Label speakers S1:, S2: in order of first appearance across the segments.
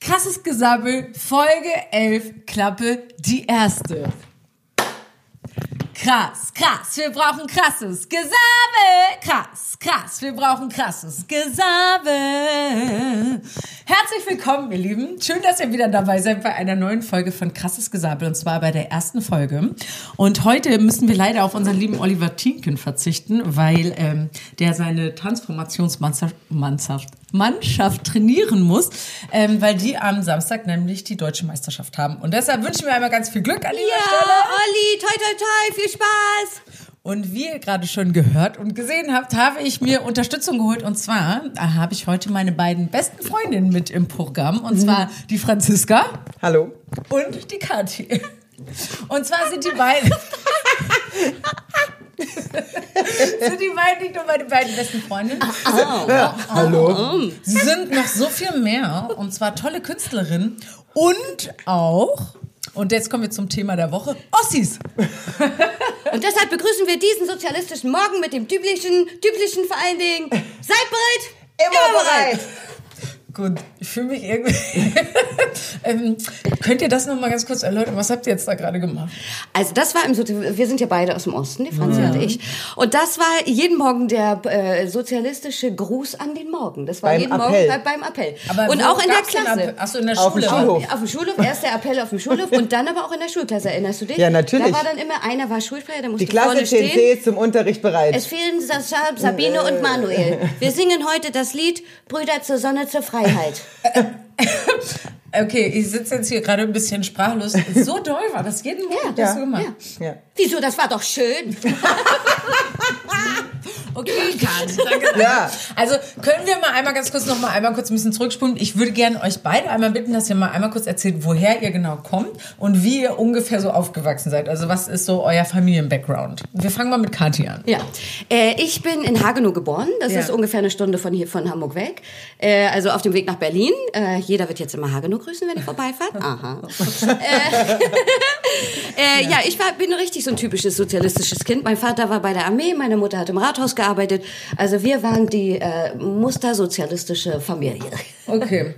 S1: Krasses Gesabbel, Folge 11, Klappe, die erste. Krass, krass, wir brauchen krasses Gesabbel. Krass, krass, wir brauchen krasses Gesabbel. Herzlich willkommen, ihr Lieben. Schön, dass ihr wieder dabei seid bei einer neuen Folge von Krasses Gesabbel und zwar bei der ersten Folge. Und heute müssen wir leider auf unseren lieben Oliver Tienken verzichten, weil ähm, der seine Transformationsmannschaft Mannschaft, trainieren muss, ähm, weil die am Samstag nämlich die deutsche Meisterschaft haben. Und deshalb wünschen wir einmal ganz viel Glück an dieser
S2: Ja,
S1: Stelle.
S2: Olli, toi, toi, toi, viel Spaß.
S1: Und wie ihr gerade schon gehört und gesehen habt, habe ich mir Unterstützung geholt. Und zwar äh, habe ich heute meine beiden besten Freundinnen mit im Programm. Und zwar die Franziska
S3: Hallo.
S1: und die Kathi. Und zwar sind die beiden. sind die beiden nicht nur meine beiden besten Freundinnen?
S3: Hallo.
S1: Sie sind noch so viel mehr. Und zwar tolle Künstlerinnen. Und auch. Und jetzt kommen wir zum Thema der Woche. Ossis.
S2: Und deshalb begrüßen wir diesen sozialistischen Morgen mit dem typischen, typischen vor allen Dingen. Seid bereit?
S3: Immer bereit.
S1: Gut, ich fühle mich irgendwie. ähm, könnt ihr das noch mal ganz kurz erläutern? Was habt ihr jetzt da gerade gemacht?
S2: Also das war im so wir sind ja beide aus dem Osten, die Franzi und ich. Und das war jeden Morgen der äh, sozialistische Gruß an den Morgen. Das war
S3: Beim
S2: jeden
S3: Appell.
S2: Morgen bei, beim Appell. und
S1: wo
S2: auch in der Klasse.
S1: Appell? Ach so, in der
S3: Auf dem
S1: Schule.
S3: Schulhof.
S2: Auf dem Schulhof, erst der Appell auf dem Schulhof und dann aber auch in der Schulklasse. Erinnerst du dich?
S3: Ja, natürlich.
S2: Da war dann immer einer war Schulsprecher, der musste
S3: Die Klasse
S2: vorne
S3: 10c
S2: stehen.
S3: ist zum Unterricht bereit.
S2: Es fehlen Sa Sa Sabine und Manuel. Wir singen heute das Lied Brüder zur Sonne zur Freiheit.
S1: Okay, ich sitze jetzt hier gerade ein bisschen sprachlos. So doll war das jeden Morgen.
S2: Ja.
S1: hast du gemacht.
S3: ja.
S2: Wieso? Das war doch schön.
S1: Okay, Kathi, danke.
S3: Ja.
S1: Also können wir mal einmal ganz kurz noch mal einmal kurz ein bisschen zurückspulen. Ich würde gerne euch beide einmal bitten, dass ihr mal einmal kurz erzählt, woher ihr genau kommt und wie ihr ungefähr so aufgewachsen seid. Also was ist so euer Familien-Background? Wir fangen mal mit Kathi an.
S2: Ja, äh, ich bin in Hagenow geboren. Das
S1: Ja.
S2: ist ungefähr eine Stunde von hier von Hamburg weg. Äh, also auf dem Weg nach Berlin. Äh, jeder wird jetzt immer Hagenow grüßen, wenn ihr vorbeifahrt. Aha. äh, äh, ja. ich war, bin richtig so ein typisches sozialistisches Kind. Mein Vater war bei der Armee, meine Mutter hat im Rathaus gearbeitet. Also wir waren die äh, mustersozialistische Familie.
S1: Okay.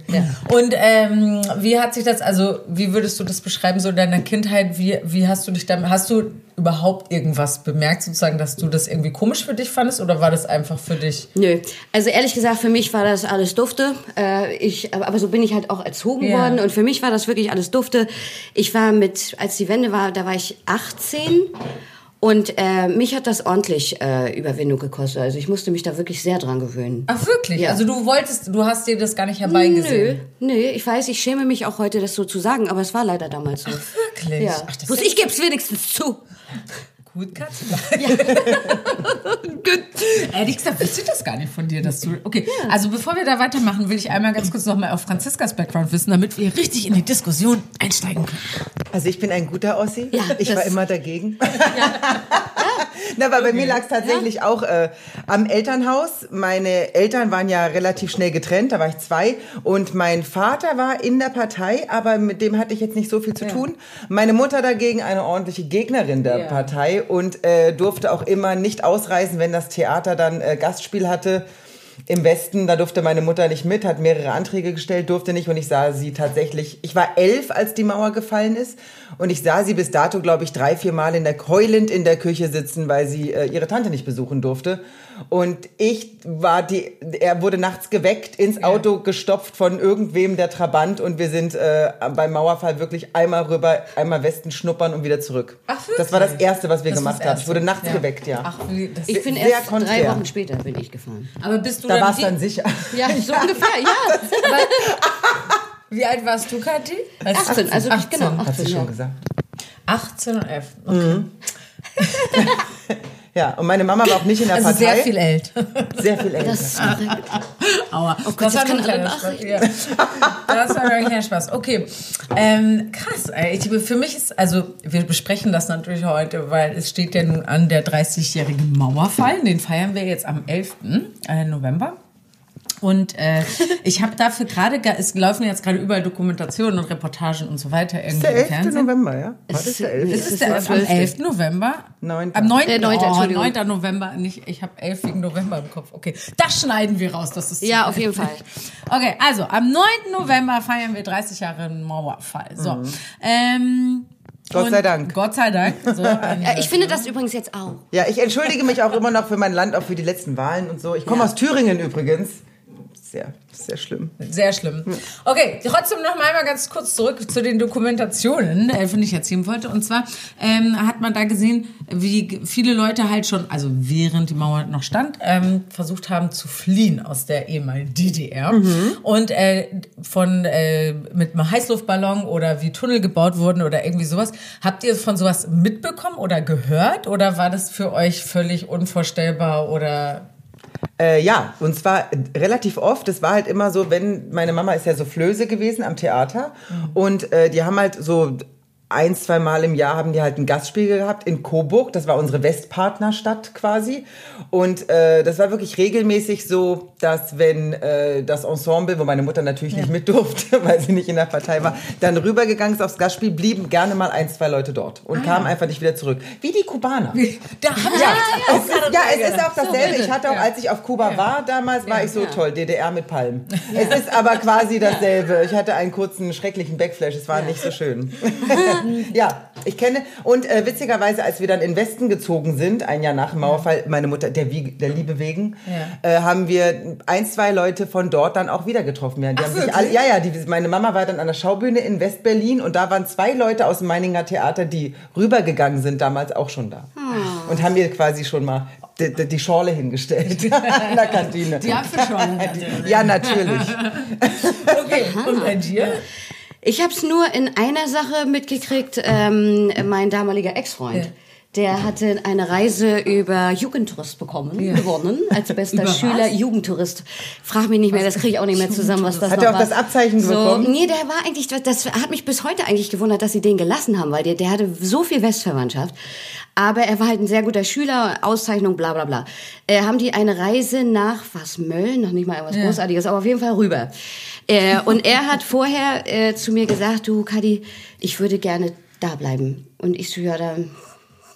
S1: Und ähm, wie hat sich das, also wie würdest du das beschreiben, so in deiner Kindheit? Wie, wie hast du dich damit, hast du überhaupt irgendwas bemerkt, sozusagen, dass du das irgendwie komisch für dich fandest oder war das einfach für dich?
S2: Nö, also ehrlich gesagt, für mich war das alles dufte. Äh, ich, aber so bin ich halt auch erzogen
S1: Ja.
S2: worden und für mich war das wirklich alles dufte. Ich war mit, als die Wende war, da war ich 18 und äh, mich hat das ordentlich äh, Überwindung gekostet. Also ich musste mich da wirklich sehr dran gewöhnen.
S1: Ach wirklich?
S2: Ja.
S1: Also du wolltest, du hast dir das gar nicht
S2: Nö,
S1: herbeigesehen?
S2: nö, ich weiß, ich schäme mich auch heute, das so zu sagen, aber es war leider damals so.
S1: Wirklich?
S2: Ja.
S1: Ach, das
S2: Bloß ich gebe es wenigstens zu.
S1: Gut, Katze. gut. Ehrlich gesagt, wusste ich das gar nicht von dir, dass du. Okay, also bevor wir da weitermachen, will ich einmal ganz kurz nochmal auf Franziskas Background wissen, damit wir richtig in die Diskussion einsteigen können.
S3: Also ich bin ein guter Ossi.
S2: Ja,
S3: ich war immer dagegen. Na, aber bei mir lag es tatsächlich auch äh, am Elternhaus. Meine Eltern waren ja relativ schnell getrennt, da war ich zwei. Und mein Vater war in der Partei, aber mit dem hatte ich jetzt nicht so viel zu tun. Meine Mutter dagegen eine ordentliche Gegnerin der
S1: Ja.
S3: Partei und äh, durfte auch immer nicht ausreisen, wenn das Theater dann äh, Gastspiel hatte. Im Westen, da durfte meine Mutter nicht mit, hat mehrere Anträge gestellt, durfte nicht und ich sah sie tatsächlich, ich war elf, als die Mauer gefallen ist und ich sah sie bis dato, glaube ich, drei, vier Mal in der, heulend in der Küche sitzen, weil sie äh, ihre Tante nicht besuchen durfte. Und ich war die, er wurde nachts geweckt, ins Auto gestopft von irgendwem der Trabant und wir sind äh, beim Mauerfall wirklich einmal rüber, einmal Westen schnuppern und wieder zurück.
S1: Ach, wirklich?
S3: das war das Erste, was wir
S1: Das
S3: gemacht haben. Ich wurde nachts
S1: Ja.
S3: geweckt, ja.
S1: Ach, das
S2: Ich bin
S3: Sehr
S2: erst drei
S3: konträr.
S2: Wochen später bin ich gefahren.
S1: aber bist du
S3: da
S1: dann
S3: war es
S1: wie,
S3: dann sicher.
S2: Ja, so ungefähr, ja.
S1: wie alt warst du, Kathi?
S2: 18, also ich, genau, 18,
S3: Hat sie
S2: ja.
S3: schon gesagt.
S1: 18 und 11. Okay.
S3: Ja, und meine Mama war auch nicht in der
S1: Also
S3: Partei.
S1: sehr viel älter.
S3: Sehr viel älter.
S2: Das ist korrekt.
S1: Aua.
S2: Oh Gott,
S1: das war nur ein kleiner Spaß. Ja. Das war ein kleiner Spaß. Okay. Ähm, krass. ey. Ich, für mich ist, also wir besprechen das natürlich heute, weil es steht ja nun an der 30-jährigen Mauerfall. Den feiern wir jetzt am 11. äh, November. Und äh, ich habe dafür gerade, es laufen jetzt gerade überall Dokumentationen und Reportagen und so weiter irgendwie
S3: Der
S1: im
S3: 11.
S1: Fernsehen.
S3: November, ja? Heute ist der 11.
S1: Es ist
S2: ist
S1: der,
S2: der
S1: am
S2: 12..
S1: 11. November.
S3: Neunter.
S1: Am 9.
S2: Der 9.,
S1: Oh,
S2: Entschuldigung.
S1: 9. November. Nicht, ich habe 11 wegen November im Kopf. Okay, das schneiden wir raus. Das ist
S2: Ja, auf jeden Fall.
S1: Okay, also am 9. November feiern wir 30 Jahre Mauerfall. So. Ähm,
S3: Gott sei
S1: und
S3: Dank.
S1: Gott sei Dank. So,
S2: Ja, ich finde das übrigens jetzt auch.
S3: Ja, ich entschuldige mich auch immer noch für mein Land, auch für die letzten Wahlen und so. Ich komme aus Thüringen übrigens. Sehr, sehr schlimm.
S1: Sehr schlimm. Okay, trotzdem noch mal ganz kurz zurück zu den Dokumentationen, äh, denen ich erzählen wollte. Und zwar ähm, hat man da gesehen, wie viele Leute halt schon, also während die Mauer noch stand, ähm, versucht haben zu fliehen aus der ehemaligen DDR. Und äh, von äh, mit einem Heißluftballon oder wie Tunnel gebaut wurden oder irgendwie sowas. Habt ihr von sowas mitbekommen oder gehört? Oder war das für euch völlig unvorstellbar oder
S3: Äh, ja, und zwar relativ oft. Es war halt immer so, wenn meine Mama ist ja so Flöse gewesen am Theater und äh, die haben halt so ein, zwei Mal im Jahr haben die halt ein Gastspiel gehabt in Coburg. Das war unsere Westpartnerstadt quasi. Und äh, das war wirklich regelmäßig so, dass wenn äh, das Ensemble, wo meine Mutter natürlich nicht mit durfte, weil sie nicht in der Partei war, dann rübergegangen ist aufs Gastspiel, blieben gerne mal ein, zwei Leute dort und kamen einfach nicht wieder zurück. Wie die Kubaner.
S1: da haben
S3: Ja,
S1: ja,
S3: es ist, ja, es ist auch dasselbe. ich hatte auch,
S1: Ja.
S3: als ich auf Kuba war damals, war ich so
S2: Ja.
S3: toll, DDR mit Palmen. Es ist aber quasi dasselbe. Ich hatte einen kurzen, schrecklichen Backflash. Es war nicht so schön. ja, ich kenne. Und äh, witzigerweise, als wir dann in Westen gezogen sind, ein Jahr nach dem Mauerfall, meine Mutter, der, der Liebe wegen,
S1: Ja.
S3: äh, haben wir ein, zwei Leute von dort dann auch wieder getroffen. Ja, die haben sich alle, ja, ja, die, meine Mama war dann an der Schaubühne in Westberlin und da waren zwei Leute aus dem Meininger Theater, die rübergegangen sind, damals auch schon da. Und haben mir quasi schon mal die, die, die Schorle hingestellt in der Kantine.
S1: Die Apfelschorle natürlich.
S3: Ja, natürlich.
S1: Okay, und bei dir?
S2: Ich habe es nur in einer Sache mitgekriegt. Ähm, mein damaliger Ex-Freund.
S1: Ja.
S2: Der hatte eine Reise über Jugendtourist bekommen, gewonnen, als bester
S1: Über was?
S2: Schüler Jugendtourist. Frag mich nicht mehr, das kriege ich auch nicht mehr zusammen, was das
S3: Hat
S2: noch
S3: er auch
S2: war.
S3: das Abzeichen
S2: so,
S3: bekommen?
S2: Nee, der war eigentlich, das hat mich bis heute eigentlich gewundert, dass sie den gelassen haben, weil der, der hatte so viel Westverwandtschaft. Aber er war halt ein sehr guter Schüler, Auszeichnung, bla bla bla. Äh, haben die eine Reise nach, was, Mölln? Noch nicht mal irgendwas Großartiges, aber auf jeden Fall rüber. Äh, und er hat vorher äh, zu mir gesagt, du Kadi, ich würde gerne da bleiben. Und ich so, ja, dann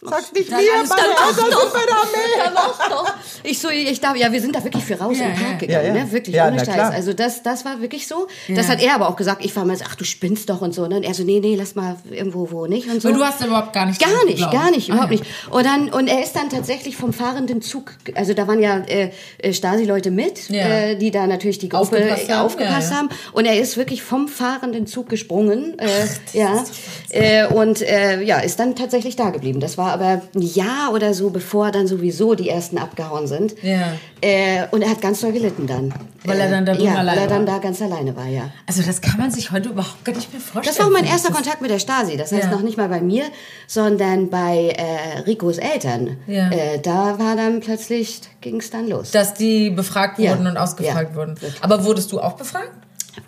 S3: Sag's nicht mir, meine Eltern
S2: doch,
S3: sind bei der Armee.
S2: mach doch. Ich so, ich darf, ja, wir sind da wirklich für raus
S1: Ja, ja.
S2: Park gegangen,
S3: Ja, ja.
S2: ne? Wirklich,
S3: Ja,
S2: ohne Scheiß. Also das, das war wirklich so.
S1: Ja.
S2: Das hat er aber auch gesagt. Ich war mal so, ach, du spinnst doch und so. Ne? Und er so, nee, nee, lass mal irgendwo, wo nicht und so.
S1: Aber du hast überhaupt gar nicht
S2: Gar nicht, gar nicht,
S1: Ah,
S2: überhaupt
S1: ja.
S2: nicht. Und dann und er ist dann tatsächlich vom fahrenden Zug, also da waren ja äh, äh, Stasi-Leute mit,
S1: Ja.
S2: äh, die da natürlich die Gruppe
S1: Aufgepasst
S2: äh,
S1: haben,
S2: aufgepasst
S1: ja, ja.
S2: haben. Und er ist wirklich vom fahrenden Zug gesprungen, äh, ja, äh, und äh, ja, ist dann tatsächlich da geblieben. Das war aber ein Jahr oder so, bevor dann sowieso die ersten abgehauen sind.
S1: Ja.
S2: Äh, und er hat ganz doll gelitten dann.
S1: Weil er dann da drin
S2: ja, weil
S1: alleine
S2: er dann
S1: war.
S2: da ganz alleine war, ja.
S1: Also das kann man sich heute überhaupt gar nicht mehr vorstellen.
S2: Das war auch mein erster Kontakt mit der Stasi. Das heißt
S1: Ja.
S2: noch nicht mal bei mir, sondern bei äh, Ricos Eltern.
S1: Ja.
S2: Äh, da war dann plötzlich, ging es dann los.
S1: Dass die befragt
S2: Ja.
S1: wurden und ausgefragt
S2: Ja,
S1: wurden. Aber wurdest du auch befragt?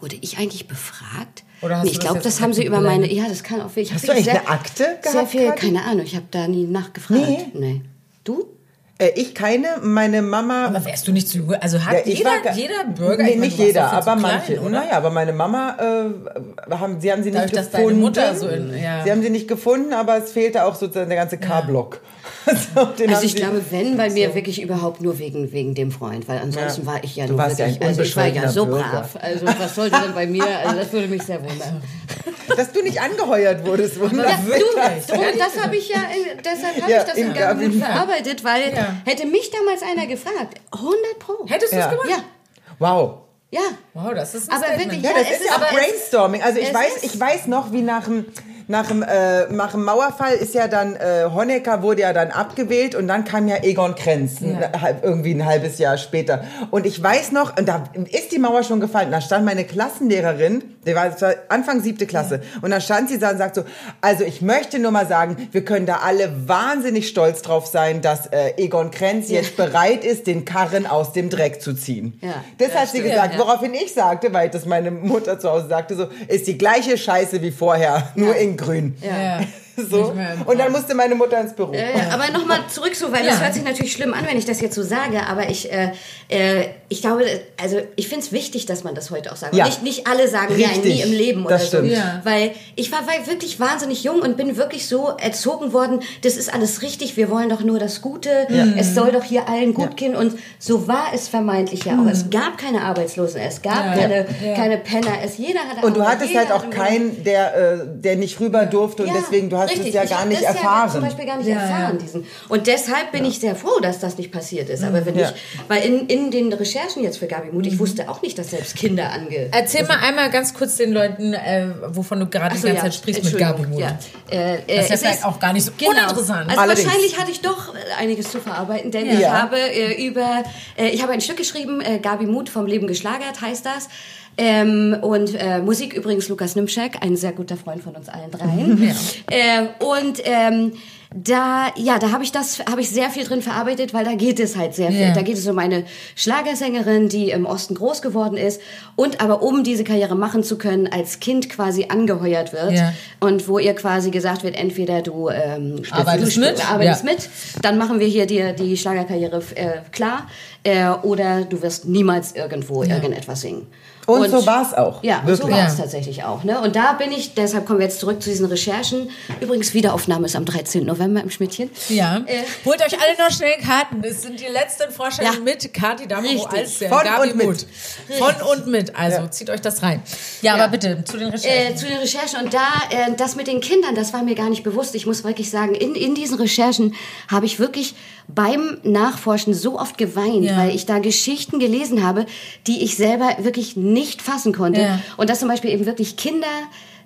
S2: Wurde ich eigentlich befragt?
S1: Oder hast
S2: nee, ich
S1: das
S2: glaube,
S1: jetzt
S2: das haben sie über meine. Ja, das kann auch. Ich
S3: Hast du eigentlich
S2: sehr,
S3: eine Akte
S2: Sehr
S3: gehabt,
S2: viel,
S3: Kathi?
S2: keine Ahnung. Ich habe da nie nachgefragt.
S3: Nee?
S2: nee. Du?
S3: Äh, ich keine, meine Mama.
S1: Aber wärst du nicht zu Also hat
S3: Ja, ich
S1: jeder,
S3: war,
S1: jeder Bürger.
S3: Nee,
S1: ich meine,
S3: nicht
S1: warst
S3: jeder, aber
S1: klein,
S3: manche.
S1: oder?
S3: Naja, aber meine Mama, äh, haben, sie haben sie
S1: Dadurch,
S3: nicht
S1: dass deine
S3: gefunden.
S1: Mutter so in- ja.
S3: Sie haben sie nicht gefunden, aber es fehlte auch sozusagen der ganze K-Block. so, den
S2: Also
S3: haben
S2: ich glaube, wenn bei mir wirklich überhaupt nur wegen, wegen dem Freund, weil ansonsten
S3: Ja.
S2: war ich ja
S3: Du
S2: nur
S3: warst ja
S2: wirklich,
S3: ein
S2: also ich war ja so
S3: Bürger.
S2: brav. Also was sollte denn bei mir, also das würde mich sehr wundern.
S3: Dass du nicht angeheuert wurdest, wunderbar.
S2: Ja, du, drum, das habe ich ja, deshalb habe
S3: Ja,
S2: ich das
S3: in
S2: in Garten
S3: Garten.
S2: verarbeitet, weil
S1: Ja.
S2: hätte mich damals einer gefragt, 100 pro.
S1: Hättest du es
S3: Ja.
S1: gemacht?
S2: Ja,
S3: Wow.
S2: ja.
S1: Wow, das ist ein
S2: Aber
S1: Statement.
S2: wirklich,
S3: Ja,
S2: Ja,
S3: das
S2: es
S3: ist
S2: ist
S3: ja
S2: aber-
S3: auch Brainstorming. Also ich weiß, ich weiß noch, wie nach dem nach dem, äh, nach dem Mauerfall ist ja dann, äh, Honecker wurde ja dann abgewählt und dann kam ja Egon Krenz,
S1: Ja.
S3: ein, irgendwie ein halbes Jahr später. Und ich weiß noch, und da ist die Mauer schon gefallen, da stand meine Klassenlehrerin, die war, das war Anfang siebte Klasse, und da stand sie da und sagt so, also ich möchte nur mal sagen, wir können da alle wahnsinnig stolz drauf sein, dass äh, Egon Krenz jetzt bereit ist, den Karren aus dem Dreck zu ziehen.
S2: Ja.
S3: Das hat sie
S1: stimmt.
S3: gesagt,
S1: Ja.
S3: woraufhin ich sagte, weil das meine Mutter zu Hause sagte, so, ist die gleiche Scheiße wie vorher, nur
S2: Ja.
S3: in grün.
S2: Ja.
S1: Ja.
S3: So. Und dann musste meine Mutter ins Büro.
S2: Äh, aber nochmal zurück so, weil
S1: Ja.
S2: das hört sich natürlich schlimm an, wenn ich das jetzt so sage, aber ich, äh, äh, ich glaube, also ich finde es wichtig, dass man das heute auch sagt.
S3: Ja.
S2: Nicht, nicht alle sagen ja
S3: Richtig.
S2: nie im Leben oder
S3: Das
S2: so.
S3: stimmt.
S1: Ja.
S2: Weil ich war, war wirklich wahnsinnig jung und bin wirklich so erzogen worden, das ist alles richtig, wir wollen doch nur das Gute, es soll doch hier allen gut gehen und so war es vermeintlich ja auch. Es gab keine Arbeitslosen, es gab
S1: Ja.
S2: keine,
S1: Ja.
S2: keine Penner, es jeder hatte
S3: Und du hattest halt auch keinen, der, äh, der nicht rüber durfte und
S2: Ja,
S3: deswegen, du hast
S2: richtig.
S3: es ja
S2: Ich
S3: gar nicht
S2: das Ja
S3: erfahren.
S2: zum Beispiel gar nicht
S1: Ja,
S2: erfahren.
S1: ja.
S2: Diesen. Und deshalb bin ich sehr froh, dass das nicht passiert ist. Aber wenn
S3: Ja.
S2: ich, weil in, in den Recherchen jetzt für Gabi
S1: Mhm.
S2: Mut, ich wusste auch nicht, dass selbst Kinder ange...
S1: Erzähl mal einmal ganz kurz den Leuten, äh, wovon du gerade
S2: Ach
S1: die
S2: so,
S1: ganze
S2: ja.
S1: Zeit sprichst mit Gabi Mut.
S2: Ja. Äh, äh,
S1: Das ist ja
S2: es
S1: vielleicht auch gar nicht so uninteressant.
S2: Also
S3: Allerdings.
S2: wahrscheinlich hatte ich doch äh, einiges zu verarbeiten, denn ich
S3: Ja.
S2: habe äh, über, äh, ich habe ein Stück geschrieben, äh, Gabi Mut vom Leben geschlagert heißt das. Ähm, und äh, Musik übrigens Lukas Nimschek, ein sehr guter Freund von uns allen dreien. äh, und ähm, da, ja, da habe ich das, habe ich sehr viel drin verarbeitet, weil da geht es halt sehr viel.
S1: Ja.
S2: Da geht es um eine Schlagersängerin, die im Osten groß geworden ist und aber um diese Karriere machen zu können, als Kind quasi angeheuert wird
S1: Ja.
S2: und wo ihr quasi gesagt wird, entweder du, ähm,
S1: Arbeitest
S2: du
S1: mit?
S2: arbeitest
S1: Ja.
S2: mit, dann machen wir hier dir die Schlagerkarriere äh, klar äh, oder du wirst niemals irgendwo irgendetwas singen.
S3: Und so war's auch,
S2: Ja, und so
S3: wirklich.
S2: war es
S1: Ja.
S2: tatsächlich auch. Ne? Und da bin ich, deshalb kommen wir jetzt zurück zu diesen Recherchen. Übrigens, Wiederaufnahme ist am 13. November im Schmidtchen.
S1: Ja.
S2: Äh,
S1: Holt euch alle noch schnell Karten. Das sind die letzten Vorstellungen
S2: Ja.
S1: mit Kati
S2: Richtig.
S1: als der
S3: Von
S1: Gabi
S3: und mit.
S1: Mut. Von und mit. Also zieht euch das rein. Ja,
S2: Ja.
S1: aber bitte zu den Recherchen.
S2: Äh, zu den Recherchen und da, äh, das mit den Kindern, das war mir gar nicht bewusst. Ich muss wirklich sagen, in, in diesen Recherchen habe ich wirklich beim Nachforschen so oft geweint,
S1: Ja.
S2: weil ich da Geschichten gelesen habe, die ich selber wirklich nicht fassen konnte.
S1: Ja.
S2: Und dass zum Beispiel eben wirklich Kinder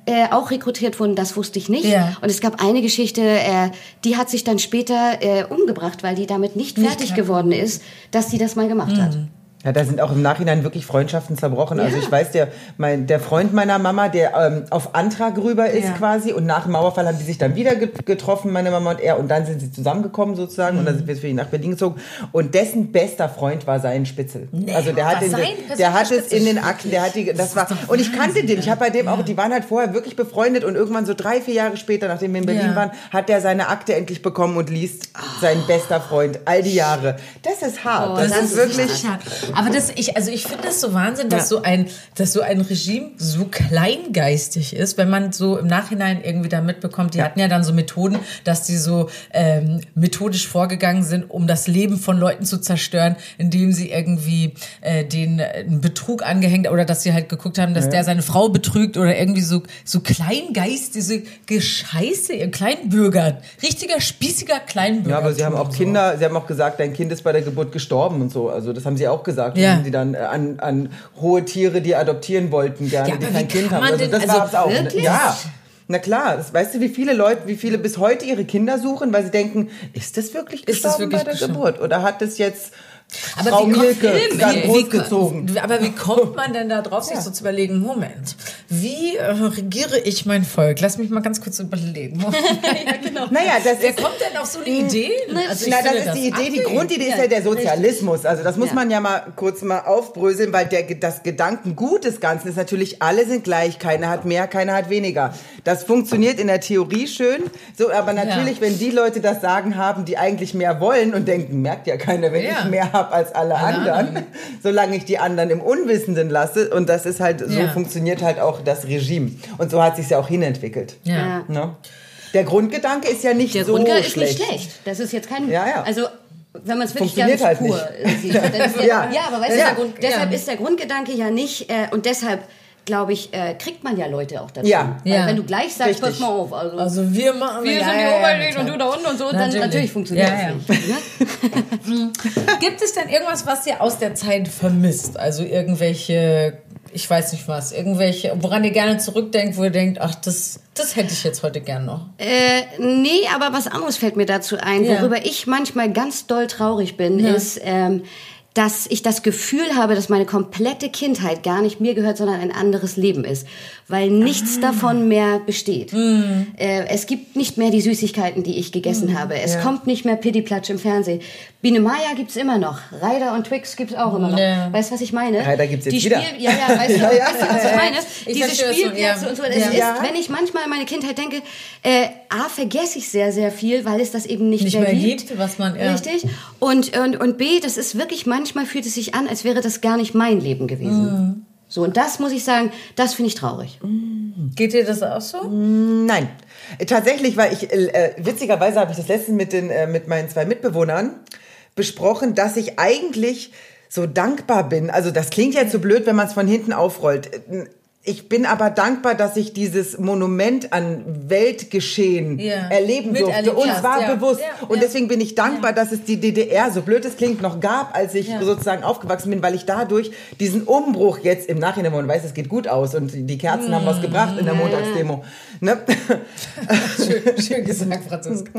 S2: äh, auch rekrutiert wurden, das wusste ich nicht.
S1: Ja.
S2: Und es gab eine Geschichte, äh, die hat sich dann später äh, umgebracht, weil die damit nicht fertig geworden ist, dass sie das mal gemacht hat.
S3: Ja, da sind auch im Nachhinein wirklich Freundschaften zerbrochen. Also ich weiß, der, mein, der Freund meiner Mama, der ähm, auf Antrag rüber ist
S1: Ja.
S3: quasi und nach dem Mauerfall haben die sich dann wieder get- getroffen, meine Mama und er, und dann sind sie zusammengekommen sozusagen und dann sind wir für ihn nach Berlin gezogen. Und dessen bester Freund war sein Spitzel. also der hat, den, der hat es in den Akten, der hat die, das war, und ich kannte den, ich habe bei dem auch, die waren halt vorher wirklich befreundet und irgendwann so drei, vier Jahre später, nachdem wir in Berlin
S1: Ja.
S3: waren, hat der seine Akte endlich bekommen und liest sein bester Freund all die Jahre. Das ist hart.
S2: Oh,
S3: das,
S2: das
S3: ist
S2: ist
S3: wirklich.
S1: Schade. Aber das, ich, also ich finde das so Wahnsinn, dass,
S3: Ja.
S1: so ein, dass so ein Regime so kleingeistig ist, wenn man so im Nachhinein irgendwie da mitbekommt, die hatten ja dann so Methoden, dass die so ähm, methodisch vorgegangen sind, um das Leben von Leuten zu zerstören, indem sie irgendwie äh, den äh, einen Betrug angehängt oder dass sie halt geguckt haben, dass der seine Frau betrügt oder irgendwie so, so Kleingeist, diese Gescheiße, ihr Kleinbürger, richtiger spießiger Kleinbürger.
S3: Ja, aber sie haben auch
S1: so.
S3: Kinder, sie haben auch gesagt, dein Kind ist bei der Geburt gestorben und so. Also das haben sie auch gesagt.
S1: Ja.
S3: Haben sie dann äh, an, an hohe Tiere, die adoptieren wollten, gerne,
S1: Ja,
S3: die kein Kind haben. Also das
S1: also
S3: gab's auch.
S2: wirklich?
S3: Ja. Na klar, das, weißt du, wie viele Leute, wie viele bis heute ihre Kinder suchen, weil sie denken, ist das wirklich
S1: Ist das
S3: gestorben
S1: wirklich
S3: bei der
S1: gestorben?
S3: Geburt? Oder hat das jetzt
S1: Aber
S3: Frau
S1: wie kommt-
S3: Mielke
S1: wie-
S3: dann
S1: wie-
S3: großgezogen?
S1: Wie, aber wie kommt man denn da drauf, sich
S3: Ja.
S1: so zu überlegen, Moment, wie äh, regiere ich mein Volk? Lass mich mal ganz kurz überlegen.
S3: Naja, das
S1: Wer
S3: ist,
S1: kommt denn auf so eine Idee? Also
S3: Na, das ist die Idee, die. Grundidee ist ja der Sozialismus. Also das muss
S2: Ja.
S3: man ja mal kurz mal aufbröseln, weil der, das Gedankengut des Ganzen ist natürlich, alle sind gleich, keiner hat mehr, keiner hat weniger. Das funktioniert in der Theorie schön, so, aber natürlich,
S1: Ja.
S3: wenn die Leute das sagen haben, die eigentlich mehr wollen und denken, merkt ja keiner, wenn
S1: Ja.
S3: ich mehr habe als alle, anderen, solange ich die anderen im Unwissenden lasse. Und das ist halt, so
S1: Ja.
S3: funktioniert halt auch das Regime. Und so hat sich ja auch hinentwickelt.
S1: Ja.
S3: Ne? Der Grundgedanke ist ja nicht
S2: Der
S3: so
S2: Grundgedanke ist
S3: schlecht.
S2: nicht schlecht. Das ist jetzt kein.
S3: Ja, ja.
S2: Also wenn man es wirklich ganz
S3: halt
S2: pur
S3: nicht.
S2: sieht. Dann ist ja,
S3: Ja.
S2: ja. aber weißt
S3: Ja.
S2: du, der Grund, deshalb
S1: Ja.
S2: ist der Grundgedanke ja nicht äh, und deshalb glaube ich, äh, kriegt man ja Leute auch dazu.
S3: Ja.
S2: Weil
S1: Ja.
S2: wenn du gleich sagst,
S3: Richtig.
S2: pass mal auf, also,
S1: Also wir machen
S2: wir
S1: ja,
S2: sind
S1: ja,
S2: die
S1: ja,
S2: Oberlin
S1: klar.
S2: und du da unten und so, dann
S1: Natürlich.
S2: natürlich funktioniert
S1: Ja,
S2: das
S1: ja.
S2: nicht. Ne?
S1: Gibt es denn irgendwas, was ihr aus der Zeit vermisst? Also irgendwelche, ich weiß nicht was, irgendwelche, woran ihr gerne zurückdenkt, wo ihr denkt, ach, das, das hätte ich jetzt heute gern noch.
S2: Äh, nee, aber was anderes fällt mir dazu ein.
S1: Ja.
S2: Worüber ich manchmal ganz doll traurig bin, ist, ähm, dass ich das Gefühl habe, dass meine komplette Kindheit gar nicht mir gehört, sondern ein anderes Leben ist, weil nichts davon mehr besteht. Äh, es gibt nicht mehr die Süßigkeiten, die ich gegessen habe. Es kommt nicht mehr Piddiplatsch im Fernsehen. Biene Maya gibt's immer noch. Ryder und Twix gibt's auch immer noch.
S1: Ja.
S2: Weißt du, was ich meine?
S3: Ryder gibt's jetzt
S2: die
S3: wieder.
S2: Ja, ja, weißt du,
S3: Ja, ja.
S2: weißt du, was ich meine?
S1: Ich
S2: Diese Spielplätze
S1: ja.
S2: und so.
S1: Ja.
S2: ist,
S3: Ja.
S2: wenn ich manchmal an meine Kindheit denke, äh, A, vergesse ich sehr, sehr viel, weil es das eben nicht,
S1: Nicht
S2: mehr,
S1: mehr
S2: gibt.
S1: gibt, was man- ja.
S2: Richtig. Und, und, und B, das ist wirklich, manchmal fühlt es sich an, als wäre das gar nicht mein Leben gewesen.
S1: Mhm.
S2: So, und das muss ich sagen, das finde ich traurig.
S1: Geht dir das auch so?
S3: Nein. Äh, Tatsächlich, weil ich, äh, witzigerweise habe ich das letztens mit, den, äh, mit meinen zwei Mitbewohnern besprochen, dass ich eigentlich so dankbar bin. Also das klingt jetzt so blöd, wenn man es von hinten aufrollt. Ich bin aber dankbar, dass ich dieses Monument an Weltgeschehen
S1: Ja.
S3: erleben durfte
S1: Miterlebt
S3: und
S1: hast,
S3: zwar
S1: ja.
S3: bewusst.
S1: Ja,
S3: Und
S1: ja.
S3: deswegen bin ich dankbar, dass es die DDR, so blöd es klingt, noch gab, als ich sozusagen aufgewachsen bin, weil ich dadurch diesen Umbruch jetzt im Nachhinein, wo man weiß, es geht gut aus und die Kerzen haben was gebracht in der Montagsdemo. Ne?
S1: Schön, schön gesagt, Franziska.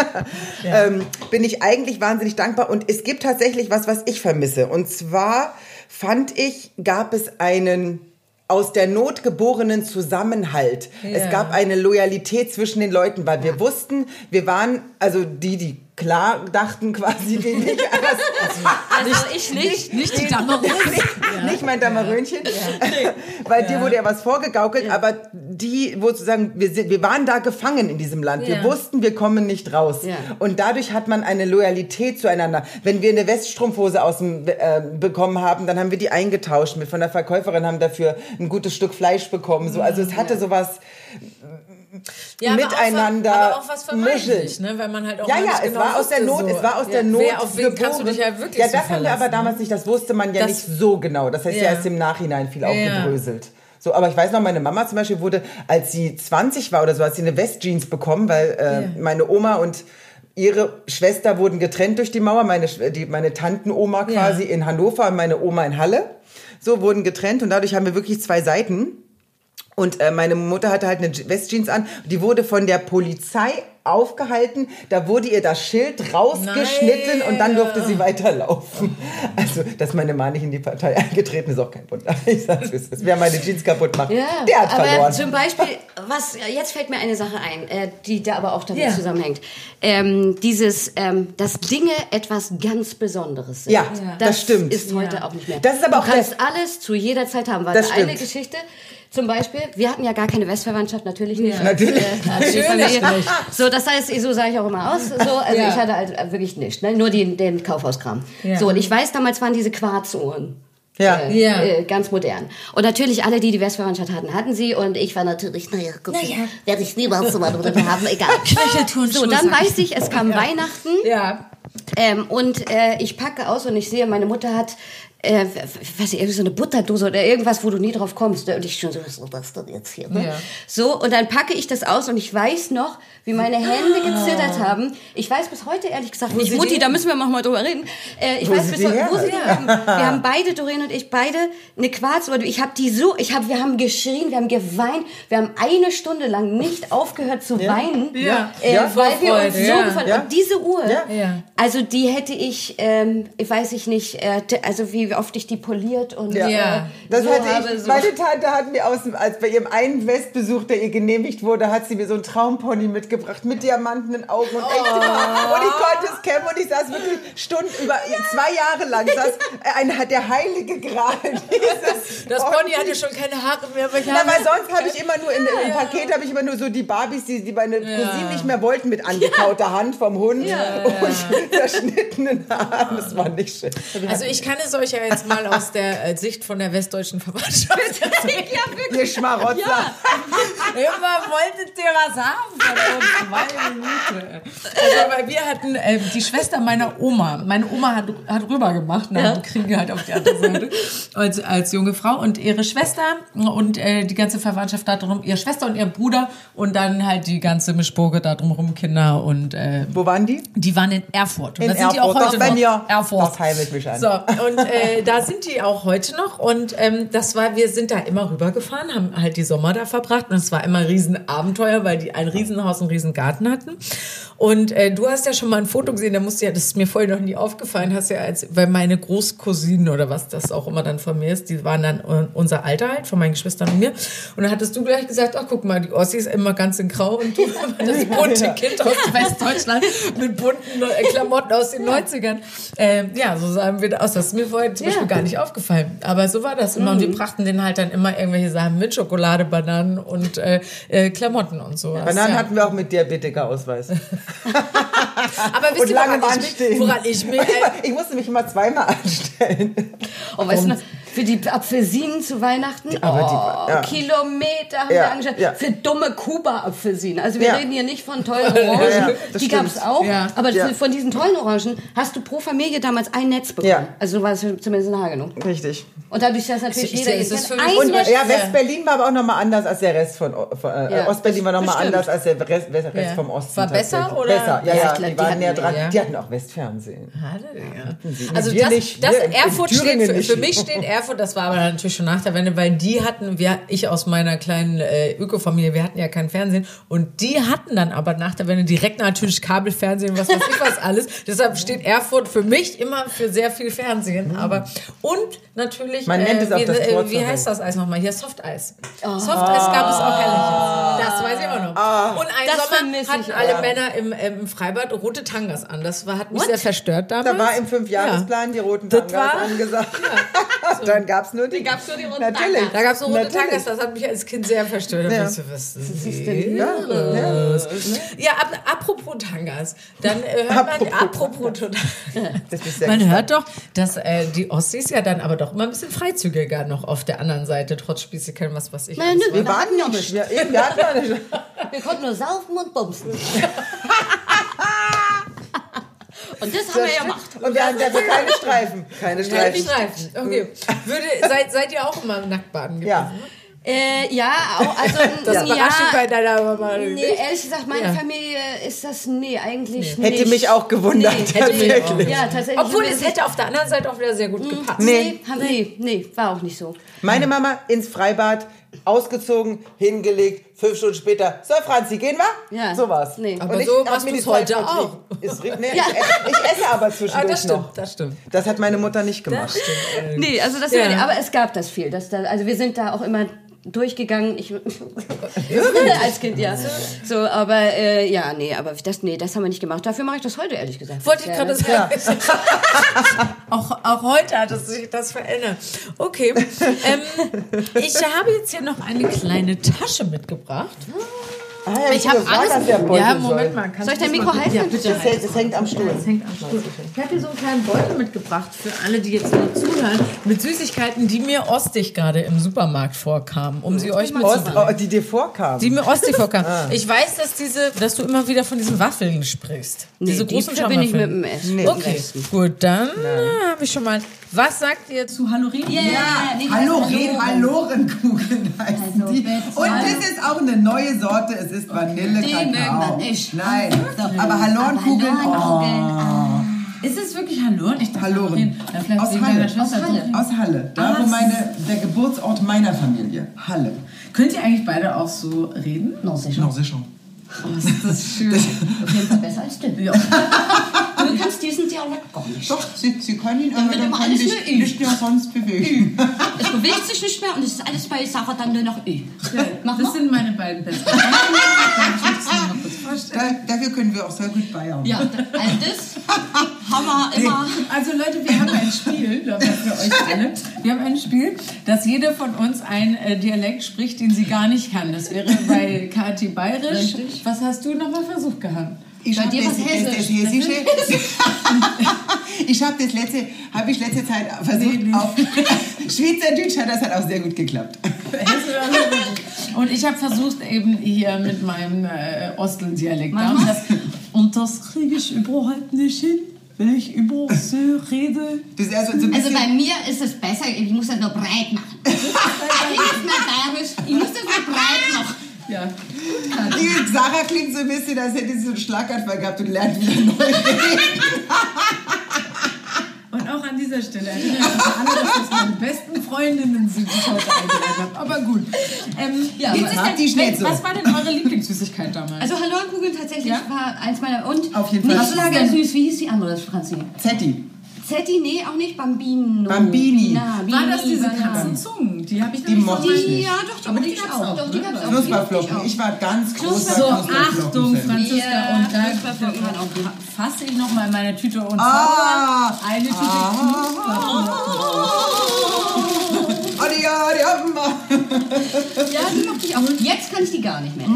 S3: ähm, bin ich eigentlich wahnsinnig dankbar. Und es gibt tatsächlich was, was ich vermisse. Und zwar fand ich, gab es einen aus der Not geborenen Zusammenhalt. Es gab eine Loyalität zwischen den Leuten, weil wir wussten, wir waren, also die, die klar dachten quasi, die nicht,
S2: Also ich nicht.
S1: Nicht die Damerung.
S3: nicht mein Damerönchen, weil dir wurde ja was vorgegaukelt, aber die, wo sozusagen, wir, sind, wir waren da gefangen in diesem Land. Wir
S1: Ja.
S3: wussten, wir kommen nicht raus.
S2: Ja.
S3: Und dadurch hat man eine Loyalität zueinander. Wenn wir eine Weststrumpfhose aus dem, äh, bekommen haben, dann haben wir die eingetauscht mit von der Verkäuferin, haben dafür ein gutes Stück Fleisch bekommen. So, also es hatte sowas,
S1: Ja, aber
S3: Miteinander
S1: aber auch was
S3: muscheln.
S1: ne? Weil man halt auch
S3: ja, ja, es
S1: genau
S3: war aus der
S1: wusste,
S3: Not,
S1: so.
S3: es war aus der Not
S1: Wer, auf wen kannst du
S3: geboren.
S1: dich ja wirklich
S3: Ja, das haben wir aber
S1: verlassen,
S3: damals nicht, das wusste man ja
S1: Das-
S3: nicht so genau. Das heißt ja,
S1: Ja.
S3: erst im Nachhinein viel
S1: Ja.
S3: aufgedröselt. So, aber ich weiß noch, meine Mama zum Beispiel wurde, als sie 20 war oder so, hat sie eine Westjeans bekommen, weil äh,
S1: Ja.
S3: meine Oma und ihre Schwester wurden getrennt durch die Mauer. Meine, die, meine Tantenoma
S1: Ja.
S3: quasi in Hannover und meine Oma in Halle. So wurden getrennt und dadurch haben wir wirklich zwei Seiten. Und äh, meine Mutter hatte halt eine Westjeans an. Die wurde von der Polizei aufgehalten. Da wurde ihr das Schild rausgeschnitten
S1: Nein.
S3: und dann durfte sie weiterlaufen. Also, dass meine Mama nicht in die Partei eingetreten ist, auch kein Wunder. Ich sag's, es ist. Wer meine Jeans kaputt macht,
S2: Ja,
S3: der hat
S2: aber
S3: verloren.
S2: zum Beispiel, was jetzt fällt mir eine Sache ein, äh, die da aber auch damit
S1: Ja.
S2: zusammenhängt. Ähm, dieses, ähm, dass Dinge etwas ganz Besonderes sind.
S3: Ja, das stimmt.
S2: ist heute
S1: Ja.
S2: auch nicht mehr.
S3: Das ist aber
S2: du
S3: auch
S2: kannst alles zu jeder Zeit haben. Weil
S3: Das
S2: eine
S3: stimmt.
S2: Geschichte, zum Beispiel, wir hatten ja gar keine Westverwandtschaft, natürlich nicht.
S1: Ja.
S3: Natürlich.
S2: Äh,
S1: Natürlich
S2: die Familie.
S1: nicht.
S2: So, das heißt, so sah ich auch immer aus. So, also
S1: Ja.
S2: ich hatte halt äh, wirklich nichts, ne? nur den, den Kaufhauskram.
S1: Ja.
S2: So, und ich weiß, damals waren diese Quarzohren.
S3: Ja.
S2: Äh,
S1: Ja.
S2: äh, ganz modern. Und natürlich alle, die die Westverwandtschaft hatten, hatten sie. Und ich war natürlich, naja, guck,
S1: Naja.
S2: werde ich niemals so mal drüber haben, egal. So, dann weiß ich, es kam Weihnachten.
S1: Ja.
S2: Ähm, und äh, ich packe aus und ich sehe, meine Mutter hat, äh, weiß ich, irgendwie so eine Butterdose oder irgendwas, wo du nie drauf kommst. Und ich schon so, was ist das denn jetzt hier? Ne?
S1: Ja.
S2: So, und dann packe ich das aus und ich weiß noch, wie meine Hände gezittert haben. Ich weiß bis heute ehrlich gesagt nicht, Mutti,
S1: die-
S2: da müssen wir mal drüber reden. Äh, ich
S3: Wo
S2: weiß bis heute, wo sie die wir haben, wir haben beide, Doreen und ich, beide eine Quarzuhr. Ich habe die so, ich hab, wir haben geschrien, wir haben geweint, wir haben eine Stunde lang nicht aufgehört zu weinen,
S1: Ja.
S2: Äh,
S3: Ja.
S2: weil wir uns so
S1: ja.
S3: Ja.
S2: Und diese Uhr,
S3: Ja.
S1: Ja.
S2: also die hätte ich, ähm, ich weiß ich nicht, äh, also wie oft ich die poliert und
S3: Ja.
S1: Ja.
S2: Äh,
S3: Das
S2: so
S3: hatte
S2: habe.
S3: ich,
S2: So.
S3: meine Tante hat mir aus dem, als bei ihrem einen Westbesuch, der ihr genehmigt wurde, hat sie mir so einen Traumpony mitgebracht mit diamantenen Augen und
S2: Oh.
S3: Und ich konnte es kämmen und ich saß wirklich Stunden über zwei Jahre lang saß ein, der heilige Gral dieses
S1: Das Pony hatte schon keine Haare mehr, aber ich
S3: Na, weil sonst habe ich immer nur in, im Paket habe ich immer nur so die Barbies, die, die meine Cousinen nicht mehr wollten, mit angekauter Hand vom Hund und zerschnittenen Haaren. Das war nicht schön.
S1: Also ich kann es euch ja jetzt mal aus der äh, Sicht von der westdeutschen Verwandtschaft
S3: Ihr Schmarotzer.
S1: Immer wolltet ihr was haben von uns. Zwei Minuten. Also, weil wir hatten äh, die Schwester meiner Oma. Meine Oma hat, hat rüber gemacht nach dem Krieg halt auf die andere Seite als, als junge Frau. Und ihre Schwester und äh, die ganze Verwandtschaft da drum, ihre Schwester und ihr Bruder und dann halt die ganze Mischburge da drumherum, Kinder und äh,
S3: Wo waren die?
S1: die waren in Erfurt. Und
S3: In
S1: da sind die auch
S3: Erfurt.
S1: heute
S3: Das
S1: noch. Erfurt.
S3: Das heilt mich an.
S1: So, und äh, da sind die auch heute noch. Und ähm, das war, wir sind da immer rübergefahren, haben halt die Sommer da verbracht. Und es war immer ein Riesenabenteuer, weil die ein Riesenhaus und einen Riesengarten hatten. Und äh, du hast ja schon mal ein Foto gesehen, da musst du ja, das ist mir vorher noch nie aufgefallen, hast ja als, weil meine Großcousinen oder was das auch immer dann von mir ist, die waren dann äh, unser Alter halt, von meinen Geschwistern und mir. Und dann hattest du gleich gesagt, ach guck mal, die Ossi ist immer ganz in Grau und du das bunte Kind aus Westdeutschland mit bunten äh, Klamotten aus den 90ern. Ähm, ja, so sahen wir aus. Das ist mir vorher zum Beispiel gar nicht aufgefallen. Aber so war das immer. Und wir brachten denen halt dann immer irgendwelche Sachen mit Schokolade, Bananen und äh, äh, Klamotten und so.
S4: Bananen
S1: ja.
S4: hatten wir auch mit Diabetikerausweis.
S1: Aber wisst
S4: Und
S1: ihr,
S4: lange
S1: woran ich, mich, woran ich mich, äh,
S4: Ich musste mich immer zweimal anstellen.
S2: Oh, weißt du noch, für die Apfelsinen zu Weihnachten?
S4: aber die
S2: oh,
S4: war- ja.
S2: Kilometer haben
S4: Ja,
S2: wir angeschaut.
S4: ja.
S2: Für dumme Kuba-Apfelsinen. Also wir
S4: Ja.
S2: reden hier nicht von tollen Orangen.
S4: Ja, ja, das
S2: die gab es auch.
S1: Ja.
S2: Aber
S4: Ja.
S2: von diesen tollen Orangen hast du pro Familie damals ein Netz bekommen.
S4: Ja.
S2: Also so war es zumindest in Hagenow.
S4: Richtig.
S2: Und dadurch, dass natürlich
S1: Ich-
S2: jeder
S1: ist für
S2: ein
S1: mich
S4: Und ja, West-Berlin war aber auch nochmal anders als der Rest von, von äh,
S2: Ja,
S4: Ostberlin war
S2: das
S4: nochmal anders als der Rest, Rest
S1: Ja.
S4: vom Osten.
S1: War besser, oder?
S4: Besser, ja,
S2: Ja,
S4: ja,
S2: ich glaub,
S4: die
S2: die
S4: waren näher dran. Die hatten auch Westfernsehen.
S1: Hatte, ja. Also
S4: Wir
S1: das,
S4: nicht.
S1: das
S4: Wir in- in
S1: Erfurt steht
S4: Thüringen
S1: für,
S4: nicht.
S1: für mich steht Erfurt, das war aber natürlich schon nach der Wende, weil die hatten, wir, ich aus meiner kleinen äh, Öko-Familie, wir hatten ja kein Fernsehen und die hatten dann aber nach der Wende direkt natürlich Kabelfernsehen, was weiß ich was alles. Deshalb steht Erfurt für mich immer für sehr viel Fernsehen, aber und natürlich,
S4: Man nennt es auch
S1: wie,
S4: das
S1: äh, wie heißt das Eis nochmal? Hier Softeis. Softeis gab es auch herrliches. Das weiß ich auch noch. Und ein
S2: Das
S1: Sommer hatten alle Männer im, im Freibad rote Tangas an. Das war, hat mich
S2: What?
S1: sehr verstört damals.
S4: Da war im Fünfjahresplan die roten
S1: Das
S4: Tangas
S1: war-
S4: angesagt. Dann gab es nur die.
S2: gab's nur die roten
S4: Natürlich.
S2: Tangas.
S1: Da gab es so rote. Tangas, das hat mich als Kind sehr verstört.
S4: Ja.
S1: ja. So, was ist denn
S2: denn
S4: Ja, ja.
S1: ja, ab, apropos Tangas, dann äh, hört man, apropos
S4: Das ist sehr
S1: man
S4: gespannt.
S1: hört doch, dass äh, die Ossis ja dann aber doch immer ein bisschen freizügiger noch auf der anderen Seite, trotz Spießigkeit, was weiß ich.
S2: Nein, nö.
S4: Wir waren
S2: ja
S4: nicht. Wir, wir hatten ja nicht.
S2: Wir konnten nur saufen und bumsen. und das haben wir ja gemacht.
S4: Und wir hatten dafür keine Streifen. Keine
S1: Keine
S4: Streifen.
S1: Streifen. Okay. Würde, seid, seid ihr auch immer nackt baden gewesen?
S4: Ja.
S2: Äh, ja, auch, also
S1: Das
S2: ja,
S1: bei deiner Mama.
S2: Nee,
S1: nicht.
S2: ehrlich gesagt, meine
S1: Ja.
S2: Familie ist das, nee, eigentlich nicht.
S4: Hätte mich auch gewundert,
S2: hätte mich
S4: tatsächlich.
S2: Ja, tatsächlich.
S1: Obwohl
S2: haben
S1: es hätte auf der anderen Seite auch wieder sehr gut gepasst.
S2: Nee, haben, nee, nee, war auch nicht so.
S4: Meine Mama ins Freibad, ausgezogen, hingelegt, fünf Stunden später. So, Franzi, gehen wir?
S2: Ja.
S4: So war's.
S2: Nee.
S1: Aber
S4: Und ich
S1: so machst
S4: mir die
S1: du's heute
S4: Zeit
S1: auch.
S4: vertrieben. Ist, nee,
S2: Ja.
S4: ich, esse- ich esse aber
S1: Ah,
S4: zwischendurch
S1: das stimmt,
S4: noch.
S1: das stimmt.
S4: Das hat meine Mutter nicht gemacht.
S2: Nee, also das
S1: Ja.
S2: ja. aber es gab das viel. Das da, also wir sind da auch immer durchgegangen. Ich als Kind, ja. So, aber äh, ja, nee, aber das, nee, das haben wir nicht gemacht. Dafür mache ich das heute ehrlich gesagt.
S1: Wollte ich
S2: Ja,
S1: gerade sagen. auch, auch heute hat es sich das verändert. Okay. Ähm, ich habe jetzt hier noch eine kleine Tasche mitgebracht.
S4: Ah, ja,
S1: Ich habe alles. ja,
S4: soll.
S1: Moment mal. kannst
S2: Soll ich
S1: du
S2: dein Mikro
S1: mal-
S2: halten?
S1: Ja, bitte.
S4: Das, hält, das hängt am Stuhl.
S1: Das hängt am Stuhl. Ich habe hier so einen kleinen Beutel mitgebracht für alle, die jetzt nur zuhören, mit Süßigkeiten, die mir ostig gerade im Supermarkt vorkamen, um sie euch
S4: Ost,
S1: mitzubringen.
S4: oh, die dir vorkamen.
S1: Die mir ostig vorkamen. Ich weiß, dass diese, dass du immer wieder von diesen Waffeln sprichst.
S2: Nee,
S1: diese
S2: die
S1: großen
S2: verbinde ich
S1: Schaumwaffeln.
S2: mit dem Essen.
S4: Nee.
S1: Okay, gut, dann habe ich schon mal. Was sagt ihr zu Hallorin?
S2: Ja,
S3: Haloren, Halorenkugeln heißen die. Und das ist auch eine neue Sorte. Es ist Vanille
S5: Die mögen
S3: Kakao.
S5: wir nicht.
S3: Nein, aber Halorenkugeln. Oh.
S5: Ist es wirklich Halloren? Ich dachte, vielleicht
S3: Aus
S5: wegen
S3: Halle.
S5: deiner Schwester drin.
S3: Aus Halle. Da, wo meine, der Geburtsort meiner Familie. Halle.
S5: Könnt ihr eigentlich beide auch so reden?
S2: No, sicher.
S3: Noch sicher.
S5: Oh, ist das schön.
S2: Auf jeden Fall besser als du.
S5: Ja.
S2: Du kannst diesen Dialekt gar nicht.
S3: Doch, Sie, Sie können ihn, aber dann kann sich nicht mehr sonst bewegen.
S2: Es bewegt sich nicht mehr und es ist alles bei Sache dann nur noch Ü. Mach
S5: Das sind meine beiden besten?
S3: Da, dafür können wir auch sehr gut Bayern.
S2: Ja, all das haben wir immer.
S5: Also Leute, wir haben ein Spiel, da für euch alle. Wir haben ein Spiel, dass jede von uns einen äh, Dialekt spricht, den sie gar nicht kann. Das wäre bei Kati Bayerisch. Was hast du nochmal versucht gehabt?
S3: Ich habe das,
S2: was
S3: das, das
S2: Hessisch.
S3: Hessische. ich habe das letzte, habe ich letzte Zeit versucht auf Schweizerdeutsch hat das hat auch sehr gut geklappt.
S5: Und ich habe versucht eben hier mit meinem äh, Osteldialekt. Und das, kriege ich überhaupt nicht hin, wenn ich über so rede.
S3: Also so
S2: Also bei mir ist es besser, ich muss das nur breit machen. Bayerisch, ich muss das nur breit machen.
S5: Ja.
S3: die Sarah klingt so ein bisschen, als hätte sie so einen Schlaganfall gehabt und lernt wieder neu reden.
S5: Und auch an diese
S1: dieser Stelle erinnern mich an, dass das meine besten Freundinnen sind, die ich heute eingeladen habe. Aber gut. Ähm,
S2: Ja,
S1: wie
S2: aber
S3: die Schnitzel.
S1: Was war denn eure Lieblingssüßigkeit damals?
S2: Also Hallornkugeln tatsächlich
S1: Ja?
S2: war eins meiner und
S3: Auf jeden Fall.
S2: nicht
S3: Was ist
S2: Lager süß. Wie hieß die andere, Franzi?
S3: Zetti.
S2: Zetti, nee, auch nicht Bambino.
S3: Bambini.
S2: Na,
S1: war das diese
S2: Banana.
S1: Katzenzungen? Die habe ich
S3: Die mochte ich nicht.
S2: Ja, doch, die
S1: Aber die
S2: ich
S1: gab's
S2: auch.
S1: auch,
S2: Doch, die gab's auch.
S3: Knusperflocken. Ich war ganz großer
S1: So. Achtung, Franziska, und da
S2: Knusperflocken
S1: fasse ich noch mal in meine Tüte und
S3: Ah.
S1: eine Tüte
S3: Oh, die, ja, die
S2: Ja, mochte ich auch. Jetzt kann ich die gar nicht mehr.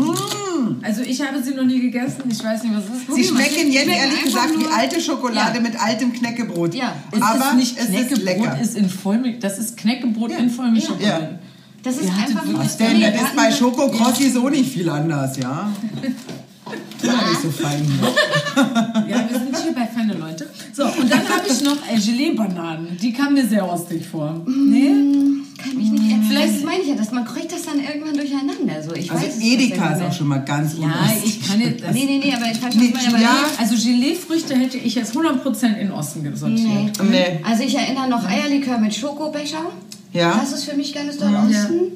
S1: Also ich habe sie noch nie gegessen, ich weiß nicht, was es ist.
S3: Sie schmecken jetzt
S2: schmecken
S3: ehrlich gesagt wie alte Schokolade
S2: Ja.
S3: mit altem Knäckebrot.
S2: Ja.
S1: Es
S3: Aber
S1: ist nicht
S3: es ist
S1: Knäckebrot,
S3: lecker.
S1: ist in Vollmilch. Das ist Knäckebrot in Vollmilchschokolade.
S2: Das ist
S1: hattet
S2: einfach nur...
S1: wirklich-
S3: Denn
S2: Nee,
S3: das
S2: wir
S3: ist bei
S2: hatten-
S3: Schokokrossi so nicht viel anders, ja? Mal nicht so fein.
S1: Ja, wir sind hier bei feine Leute. So, und dann habe ich noch äh, Gelee-Bananen. Die kamen mir sehr ostig vor. Nee?
S2: Kann mich nicht erinnern. Vielleicht das meine ich ja, dass man kriegt das dann irgendwann durcheinander. So, ich
S3: Also
S2: weiß
S3: Edeka ist auch schon mal ganz
S1: Ja, ich kann jetzt... Das,
S2: Nee, nee, nee, aber ich weiß
S3: Nee,
S2: was ich meine.
S3: ja.
S1: Also Gelee-Früchte hätte ich jetzt 100% in Osten sortiert.
S2: nee.
S3: Nee.
S2: Also ich erinnere noch Eierlikör mit Schokobecher.
S3: Ja.
S2: Das ist für mich ganz doll Osten.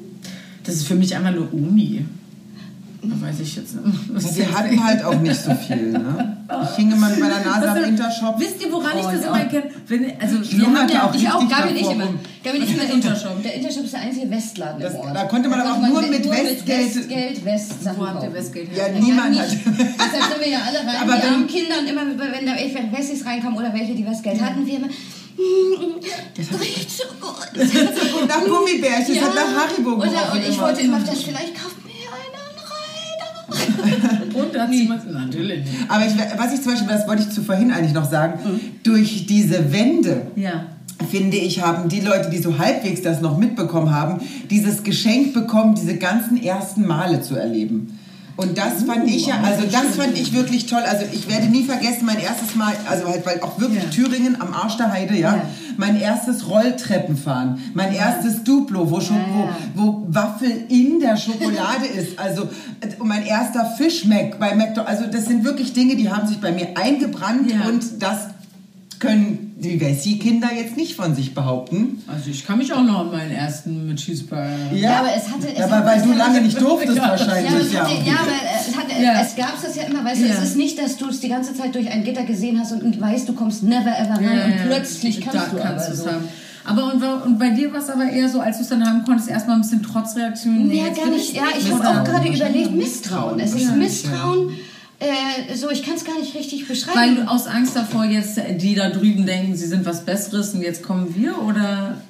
S1: Das ist für mich einfach nur Umi. Da weiß ich jetzt nicht.
S3: Wir hatten halt auch nicht so viel, ne? Ich hing immer mit meiner Nase am Intershop.
S1: Wisst ihr, woran ich
S2: Oh,
S1: das
S2: ja.
S1: immer kenne? Wenn, also, wir haben ja
S3: auch
S2: Ich auch, Gabi nicht
S3: davor
S2: immer. Gabi nicht
S1: Was
S2: immer Intershop. Der Intershop ist der einzige Westladen
S3: Das-
S2: im Ort.
S3: da konnte man aber auch nur mit
S2: nur
S3: Westgeld-
S2: Westgeld West Sachen
S1: Wo habt ihr
S2: kaufen.
S1: Westgeld
S3: Ja,
S1: her?
S3: niemand hat.
S2: Deshalb sind wir ja alle rein,
S3: Aber
S2: die armen Kinder und immer, wenn da irgendwelche Wessis reinkamen oder welche, die Westgeld hatten, wir immer, das riecht so gut.
S3: Nach Gummibärchen, das hat nach Haribo
S2: Oder,
S3: gerochen
S2: und ich wollte immer, das vielleicht kauft.
S1: Und da hat sie mal, natürlich nicht.
S3: Aber ich, was ich zum Beispiel, das wollte ich zu vorhin eigentlich noch sagen, durch diese Wände,
S1: Ja.
S3: finde ich, haben die Leute, die so halbwegs das noch mitbekommen haben, dieses Geschenk bekommen, diese ganzen ersten Male zu erleben. Und das fand ich ja, also das fand ich wirklich toll. Also ich werde nie vergessen, mein erstes Mal, also halt, weil auch wirklich
S1: Ja.
S3: Thüringen am Arsch der Heide, ja,
S2: Ja.
S3: Mein erstes Rolltreppenfahren, mein erstes Duplo, wo, schon,
S2: Ja,
S3: wo, wo Waffel in der Schokolade ist, also äh, mein erster Fischmeck bei McDonald's, also das sind wirklich Dinge, die haben sich bei mir eingebrannt und das können die Wessi-Kinder jetzt nicht von sich behaupten.
S1: Also ich kann mich auch noch an meinen ersten mit Cheeseburger...
S2: Ja, aber es hatte- es
S3: aber
S2: hat-
S3: weil
S2: es
S3: du
S2: hatte-
S3: lange nicht durftest
S1: Ja.
S3: wahrscheinlich.
S2: Ja, aber, es
S3: Ja,
S2: hatte, ja, aber es, hatte,
S1: Ja.
S2: es gab es ja immer, weißt du,
S1: Ja.
S2: es ist nicht, dass du es die ganze Zeit durch ein Gitter gesehen hast und weißt, du kommst never ever rein
S1: Ja, ja,
S2: und
S1: ja.
S2: plötzlich kannst
S1: da
S2: du
S1: kannst
S2: aber so.
S1: haben. Aber und, und bei dir war es aber eher so, als du es dann haben konntest, erstmal ein bisschen Trotzreaktion.
S2: Ja,
S1: jetzt
S2: gar nicht. Ja, ich habe auch gerade überlegt, Misstrauen. Es ist
S3: Ja.
S2: Misstrauen. Äh, so, ich kann es gar nicht richtig
S1: Weil
S2: beschreiben.
S1: du aus Angst davor jetzt, die da drüben denken, sie sind was Besseres und jetzt kommen wir oder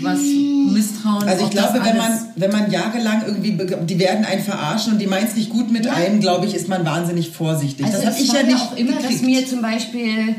S1: was Misstrauen?
S3: Also ich glaube, wenn man, wenn man jahrelang irgendwie, die werden einen verarschen und die meinen es nicht gut mit
S2: Ja.
S3: einem, glaube ich, ist man wahnsinnig vorsichtig.
S2: Also
S3: das habe ich ja nicht
S2: auch immer, dass
S3: gekriegt.
S2: mir zum Beispiel,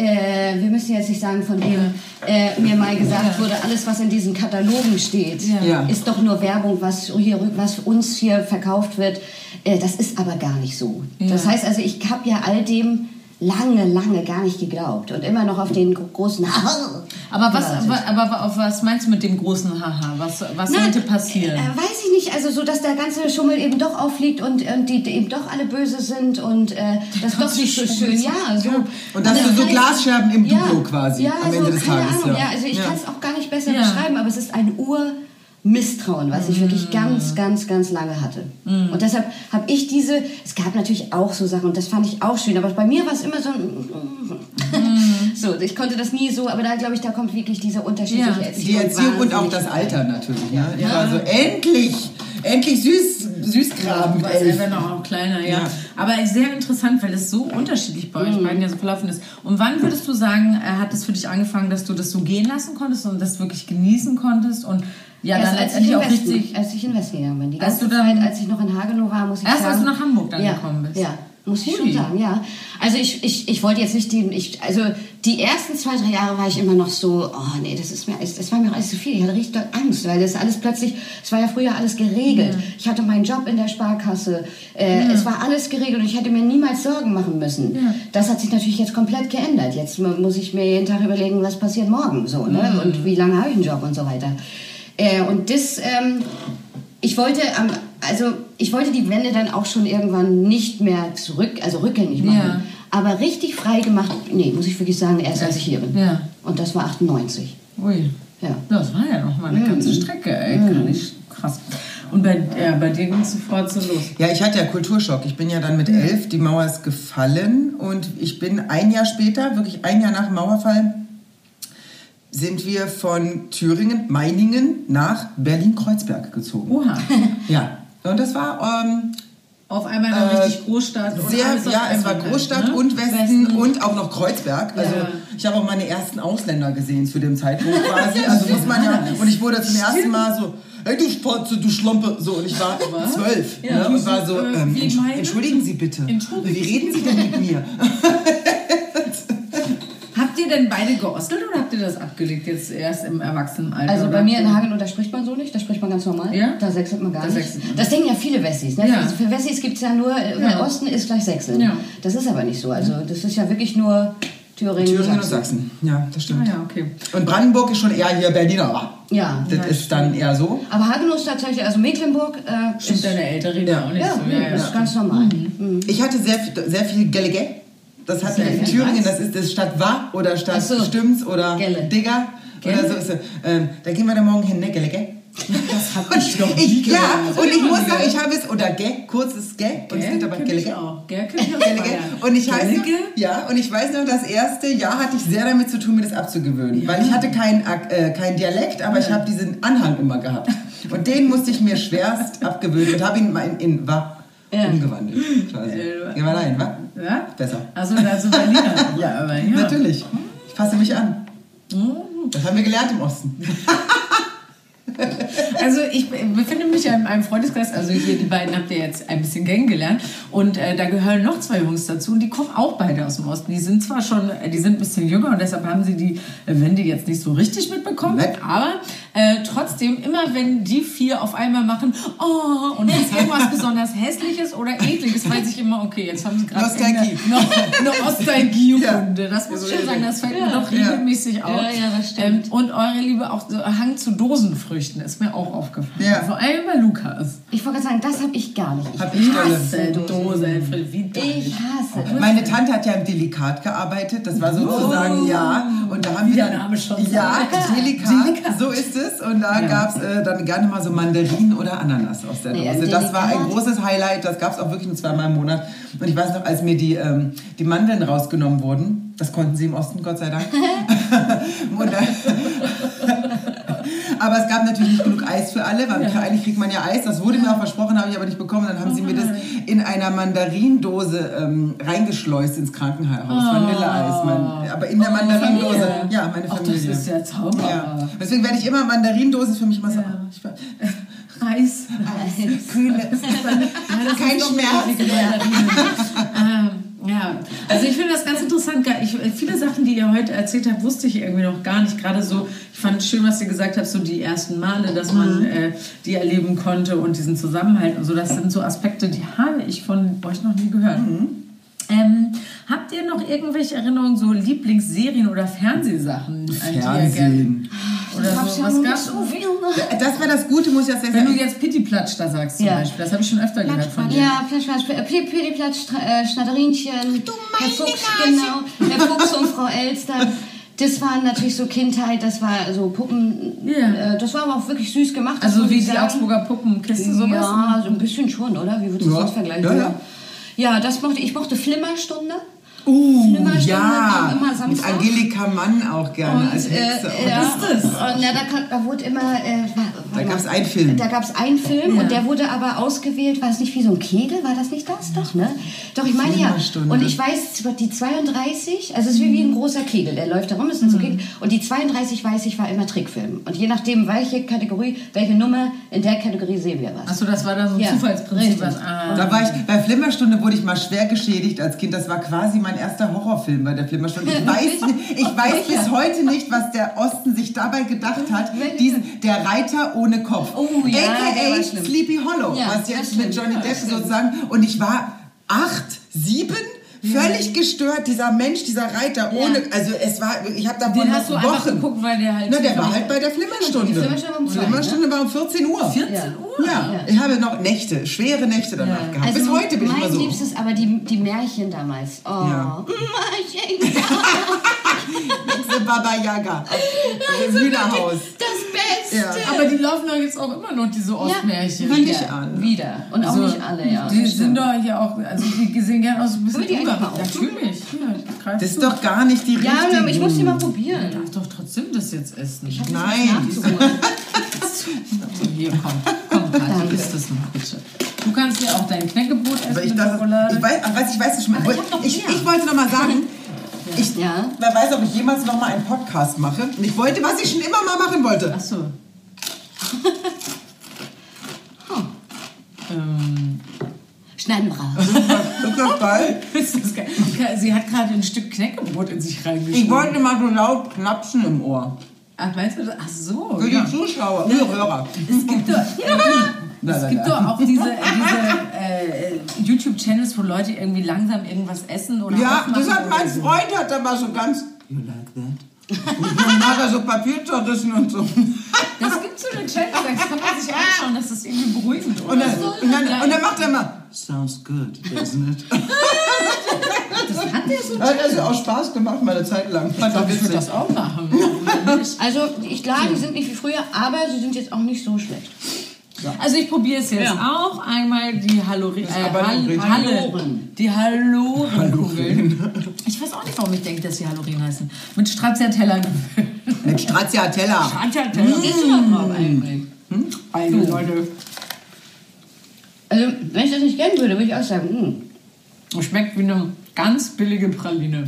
S2: äh, wir müssen jetzt nicht sagen von wem, äh, mir mal gesagt wurde, alles was in diesen Katalogen steht,
S3: Ja.
S2: ist doch nur Werbung, was, hier, was uns hier verkauft wird. Äh, das ist aber gar nicht so. Das heißt also, ich habe ja all dem lange, lange gar nicht geglaubt und immer noch auf den gro- großen
S1: aber was, aber, aber auf was meinst du mit dem großen Haha? Was, was
S2: Na,
S1: sollte passieren?
S2: Äh, weiß ich nicht, also so, dass der ganze Schummel eben doch aufliegt und, und die, die eben doch alle böse sind und äh, das doch nicht so schön. Ja, so.
S3: Und dass
S2: das
S3: du so Glasscherben im Duplo quasi
S2: ja,
S3: am
S2: so,
S3: Ende des
S2: keine
S3: Tages.
S2: Ahnung,
S3: ja.
S2: ja. also ich
S3: Ja.
S2: kann es auch gar nicht besser
S1: Ja.
S2: beschreiben, aber es ist ein Urmisstrauen, was ich wirklich ganz, ganz, ganz lange hatte. Und deshalb habe ich diese, es gab natürlich auch so Sachen und das fand ich auch schön, aber bei mir war es immer so ein, so, ich konnte das nie so, aber da glaube ich, da kommt wirklich diese unterschiedliche
S1: Ja,
S2: Erziehung.
S3: Die Erziehung und auch das. Alter natürlich. Ne? Ich war so, endlich, endlich süß,
S1: Du warst
S3: elf.
S1: einfach noch auch kleiner, ja.
S3: Ja.
S1: Aber sehr interessant, weil es so unterschiedlich bei euch beiden ja so verlaufen ist. Und wann würdest du sagen, äh, hat es für dich angefangen, dass du das so gehen lassen konntest und das wirklich genießen konntest und ja,
S2: Erst
S1: dann
S2: als ich,
S1: letztendlich
S2: in
S1: auch
S2: Westen,
S1: richtig.
S2: als ich in Westen gegangen bin. Die
S1: Als
S2: ganze
S1: dann-
S2: Zeit, als ich noch in Hagenow war, muss ich
S1: Erst
S2: sagen.
S1: als du nach Hamburg dann
S2: ja,
S1: gekommen bist.
S2: Ja, muss ich
S1: Ui.
S2: schon sagen, ja. Also ich, ich, ich wollte jetzt nicht den, ich, also die ersten zwei, drei Jahre war ich immer noch so, oh nee, das ist mir, das war mir auch alles zu viel. Ich hatte richtig Angst, weil das alles plötzlich, es war ja früher alles geregelt. Ich hatte meinen Job in der Sparkasse, äh, es war alles geregelt und ich hätte mir niemals Sorgen machen müssen. Das hat sich natürlich jetzt komplett geändert. Jetzt mu- muss ich mir jeden Tag überlegen, was passiert morgen, so, ne? Und wie lange habe ich einen Job und so weiter. Äh, und das, ähm, ich wollte am, also ich wollte die Wände dann auch schon irgendwann nicht mehr zurück, also rückgängig machen.
S1: Ja.
S2: Aber richtig frei gemacht, nee, muss ich wirklich sagen, erst als ich hier bin.
S1: Ja.
S2: Und das war 98.
S1: Ui.
S2: Ja.
S1: Das war ja noch mal eine ganze Strecke, ey. Gar nicht krass. Und bei, ja, bei dir ging es sofort so los.
S3: Ja, ich hatte ja Kulturschock. Ich bin ja dann mit elf, die Mauer ist gefallen und ich bin ein Jahr später, wirklich ein Jahr nach dem Mauerfall, sind wir von Thüringen, Meiningen nach Berlin-Kreuzberg gezogen.
S1: Oha.
S3: Ja, und das war ähm,
S1: Auf einmal noch
S3: Äh,
S1: richtig Großstadt.
S3: sehr, ja, es war Großstadt
S1: ne?
S3: und Westen, und auch noch Kreuzberg. Also
S1: Ja.
S3: ich habe auch meine ersten Ausländer gesehen zu dem Zeitpunkt quasi. Also muss man ja. Und ich wurde zum ersten Mal so, hey du Spatze, du Schlampe. So, und ich war zwölf.
S1: Ja,
S3: ne, und war so,
S1: äh,
S3: ähm, entschuldigen Sie bitte.
S1: Entschuldigen
S3: Wie reden Sie denn mit mir?
S1: Denn beide geostelt oder habt ihr das abgelegt jetzt erst im Erwachsenenalter?
S2: Also bei mir in Hagenow, da spricht man so nicht, da spricht man ganz normal.
S1: Ja?
S2: Da sechselt man gar
S1: Da
S2: nicht.
S1: man.
S2: Das denken ja viele Wessis. Ne?
S1: Ja.
S2: Für Wessis gibt es ja nur, äh,
S1: Ja.
S2: Osten ist gleich Sechseln.
S1: Ja.
S2: Das ist aber nicht so. Also das ist ja wirklich nur Thüringen,
S3: Thüringen und
S2: Sachsen.
S3: Ja, das
S1: Ah,
S3: stimmt.
S1: ja, okay.
S3: Und Brandenburg ist schon eher hier Berliner.
S2: Ja.
S3: Das ist dann eher so.
S2: Aber Hagenow ist tatsächlich, also Mecklenburg äh,
S1: Stimmt,
S2: ist,
S1: deine Eltern reden
S3: Ja.
S1: auch nicht
S2: ja,
S1: so.
S2: nee, das ist ganz normal. Mhm.
S3: Ich hatte sehr, viel- sehr viel Gelege. Das hat in Thüringen, das ist das Stadt Wa oder Stadt
S2: so.
S3: Stimmt's oder
S2: Gelle.
S3: Digger. Oder so ist. Ähm, da gehen wir dann morgen hin, ne, Gelege?
S1: Das hab ich doch nie
S3: ja, und ich muss sagen, ich habe es, oder Ge, kurzes Ge, und es wird aber.
S1: Gell. Bayern.
S3: Und ich weiß noch, ja, und ich weiß noch, das erste Jahr hatte ich sehr damit zu tun, mir das abzugewöhnen. Weil ich hatte keinen äh, kein Dialekt, aber ich habe diesen Anhang immer gehabt. Und den musste ich mir schwerst abgewöhnen und habe ihn mal in, in Wa
S2: Ja.
S3: umgewandelt. Quasi. Geh mal rein, wa?
S1: Ja?
S3: Besser.
S1: Also da so Berliner. ja, aber ja.
S3: Natürlich. Ich fasse mich an. Das haben wir gelernt im Osten.
S1: Also ich befinde mich ja in einem Freundeskreis, also hier die beiden habt ihr jetzt ein bisschen kennengelernt und äh, da gehören noch zwei Jungs dazu und die kommen auch beide aus dem Osten. Die sind zwar schon, die sind ein bisschen jünger und deshalb haben sie die Wende jetzt nicht so richtig mitbekommen,
S3: Nein.
S1: aber äh, trotzdem immer wenn die vier auf einmal machen, oh und es ist irgendwas besonders hässliches oder ekliges, weiß ich immer, okay, jetzt haben sie gerade
S3: Nostalgie.
S1: eine, eine Nostalgie-Runde. Das muss ich schon sagen, das fällt mir doch
S2: Ja.
S1: regelmäßig auf.
S2: Ja, ja, das stimmt.
S1: Ähm, und eure Liebe auch so Hang zu Dosenfrüchten ist mir auch aufgefallen.
S3: Ja.
S1: Vor allem bei Lukas.
S2: Ich wollte gerade sagen, das habe ich gar nicht. Ich
S3: Hab ich.
S1: Hasse Dose, Alfred, wie.
S2: Ich hasse.
S3: Meine Tante hat ja im Delikat gearbeitet. Das war sozusagen, ja. Und da haben
S1: Wie
S3: wir.
S1: der Name schon
S3: Ja,
S1: sagt.
S3: Delikat, so ist es. Und da gab es äh, dann gerne mal so Mandarinen oder Ananas aus der Dose. Das war ein großes Highlight. Das gab es auch wirklich nur zweimal im Monat. Und ich weiß noch, als mir die, ähm, die Mandeln rausgenommen wurden, das konnten sie im Osten, Gott sei Dank. Und dann- aber es gab natürlich nicht genug Eis für alle, weil eigentlich kriegt man ja Eis. Das wurde mir auch versprochen, habe ich aber nicht bekommen. Dann haben sie mir das in einer Mandarindose ähm, reingeschleust ins Krankenhaus. Vanilleeis. Mein, aber in der Mandarindose.
S1: Familie.
S3: Ja, meine
S1: Ach, das
S3: Familie.
S1: ist ja zauberhaft.
S3: Ja. Deswegen werde ich immer Mandarindose für mich immer so.
S1: Ja.
S3: War-
S1: Eis.
S3: kühle.
S1: Ja,
S3: Kein Schmerz mehr.
S1: Ja, also ich finde das ganz interessant. Ich, viele Sachen, die ihr heute erzählt habt, wusste ich irgendwie noch gar nicht. Gerade so, ich fand schön, was ihr gesagt habt, so die ersten Male, dass man äh, die erleben konnte und diesen Zusammenhalt und so. Das sind so Aspekte, die habe ich von euch noch nie gehört. Ähm, habt ihr noch irgendwelche Erinnerungen, so Lieblingsserien oder Fernsehsachen?
S3: Fernsehen.
S1: Oder
S2: Hab
S1: so,
S2: ja
S1: was gab's?
S2: so viel, ne?
S3: Das war das Gute, muss ich jetzt
S1: Wenn du
S3: sagen.
S1: jetzt Pittiplatsch da sagst zum
S2: Ja.
S1: Beispiel, das habe ich schon öfter gehört von dir.
S2: Ja, Platsch, Platsch, Pidiplatsch, äh, Schnatterinchen, Herr Fuchs, genau, Herr Fuchs und Frau Elster. Das waren natürlich so Kindheit, das war so Puppen,
S1: Ja.
S2: äh, das war aber auch wirklich süß gemacht.
S1: Also wie die
S2: sagen.
S1: Augsburger Puppenkiste sowas?
S2: Ja, so ein bisschen schon, oder? Wie würdest du
S3: Ja.
S2: das vergleichen?
S3: Ja, ja.
S2: Ja, das mochte ich. mochte Flimmerstunde.
S3: Uh,
S2: Flimmerstunde
S3: ja, mit. Angelika Mann auch gerne
S2: Und,
S3: als Hexe.
S2: äh,
S3: Oh,
S2: ja,
S1: ist das?
S2: Und, ja, da, da wurde immer. Äh,
S3: Da gab's
S2: mal.
S3: einen Film.
S2: Da gab es einen Film
S1: Ja.
S2: und der wurde aber ausgewählt. War es nicht wie so ein Kegel? War das nicht das? Doch, ne? Doch, ich meine ja. Und ich weiß, die 32, also es ist wie, wie ein großer Kegel. Der läuft da rum, ist ein so
S3: Mhm.
S2: Kegel. Und die 32, weiß ich, war immer Trickfilm. Und je nachdem, welche Kategorie, welche Nummer, in der Kategorie sehen wir was.
S1: Achso, das war dann so ein
S2: Ja,
S1: Zufallsprinzip. Was, ah.
S3: Da war ich, bei Flimmerstunde wurde ich mal schwer geschädigt als Kind. Das war quasi mein erster Horrorfilm bei der Flimmerstunde. Ich weiß, ich weiß bis heute nicht, was der Osten sich dabei gedacht hat. Diesen, der Reiter ohne Kopf.
S2: Oh ja,
S3: AKA. Sleepy Hollow.
S2: Ja,
S3: was jetzt mit Johnny
S2: Ja,
S3: Depp sozusagen. Und ich war acht, sieben Völlig gestört, dieser Mensch, dieser Reiter, ohne, also es war, ich habe da
S1: Den hast du
S3: Wochen.
S1: geguckt, weil der halt.
S3: Na, der war halt bei der Flimmerstunde.
S2: Die Flimmerstunde war um zwei,
S3: Flimmerstunde war um 14 Uhr.
S1: 14 Uhr?
S3: Ja, ich habe noch Nächte, schwere Nächte danach gehabt. Bis heute bin ich
S2: Also mein
S3: immer so.
S2: liebstes, aber die, die Märchen damals. Oh,
S3: Ja.
S2: Märchen.
S3: Diese Baba Yaga im Hühnerhaus.
S2: Das Beste.
S3: Ja.
S1: Aber die laufen doch jetzt auch immer noch, diese Ostmärchen.
S2: Ja,
S3: Nicht
S2: wieder,
S3: alle.
S2: wieder. Und auch
S1: So,
S2: nicht alle, ja.
S1: Die
S2: das
S1: sind doch hier auch, also die sehen gerne aus ein bisschen
S2: die eigentlich
S1: ungar-
S2: mal aufmachen?
S1: Natürlich. Ja,
S3: Das ist doch gar nicht die
S2: Ja,
S3: richtige.
S2: aber ich muss die mal
S1: Du
S2: probieren.
S1: darfst doch trotzdem das jetzt essen.
S3: Nein.
S1: Hier, komm, komm, Kathi, isst das noch bitte. Du kannst ja auch dein Knäckebrot essen
S3: ich,
S1: mit
S3: darf,
S1: Schokolade.
S3: ich weiß, was, ich weiß es schon mal.
S2: Aber ich noch
S3: Ich,
S2: mehr.
S3: ich wollte noch mal sagen, ich,
S2: Ja.
S3: wer weiß, ob ich jemals noch mal einen Podcast mache. Und ich wollte, was ich schon immer mal machen wollte.
S1: Ach so. ähm,
S2: Schneiden wir raus.
S3: Ist das geil?
S1: ist das geil. Sie hat gerade ein Stück Knäckebrot in sich reingeschoben.
S3: Ich wollte mal so laut knapsen im Ohr.
S1: Ach, meinst du das? Ach so.
S3: Für
S1: ja.
S3: die Zuschauer, die Hörer.
S1: Es gibt doch, es gibt doch auch diese, diese äh, YouTube-Channels, wo Leute irgendwie langsam irgendwas essen oder
S3: Ja, das hat
S1: oder
S3: mein. Freund hat da mal so ganz. You like that? Und dann hat er so Papier zerrissen und so.
S1: Das gibt so eine Challenge, das kann man sich anschauen, das ist irgendwie beruhigend.
S3: Und dann,
S1: oder?
S3: und dann, und dann macht er mal. Sounds good, doesn't it?
S2: Das hat der so.
S3: Hat also auch Spaß gemacht, mal eine Zeit lang. Fand er
S1: ich würde das auch machen.
S2: Also, ich, klar, die sind nicht wie früher, aber sie sind jetzt auch nicht so schlecht.
S1: Also ich probiere es jetzt
S2: Ja.
S1: auch. Einmal die Hallori äh, Hall.
S2: Haloren.
S1: Die Hallorenkugeln. Ich weiß auch nicht, warum ich denke, dass sie Haloren heißen. Mit Stracciatella.
S3: Mit Stracciatella.
S1: Stracciatella.
S2: Siehst du da drauf eigentlich?
S1: Also, Leute.
S2: Also, wenn ich das nicht kennen würde, würde ich auch sagen, hm.
S1: Schmeckt wie eine ganz billige Praline.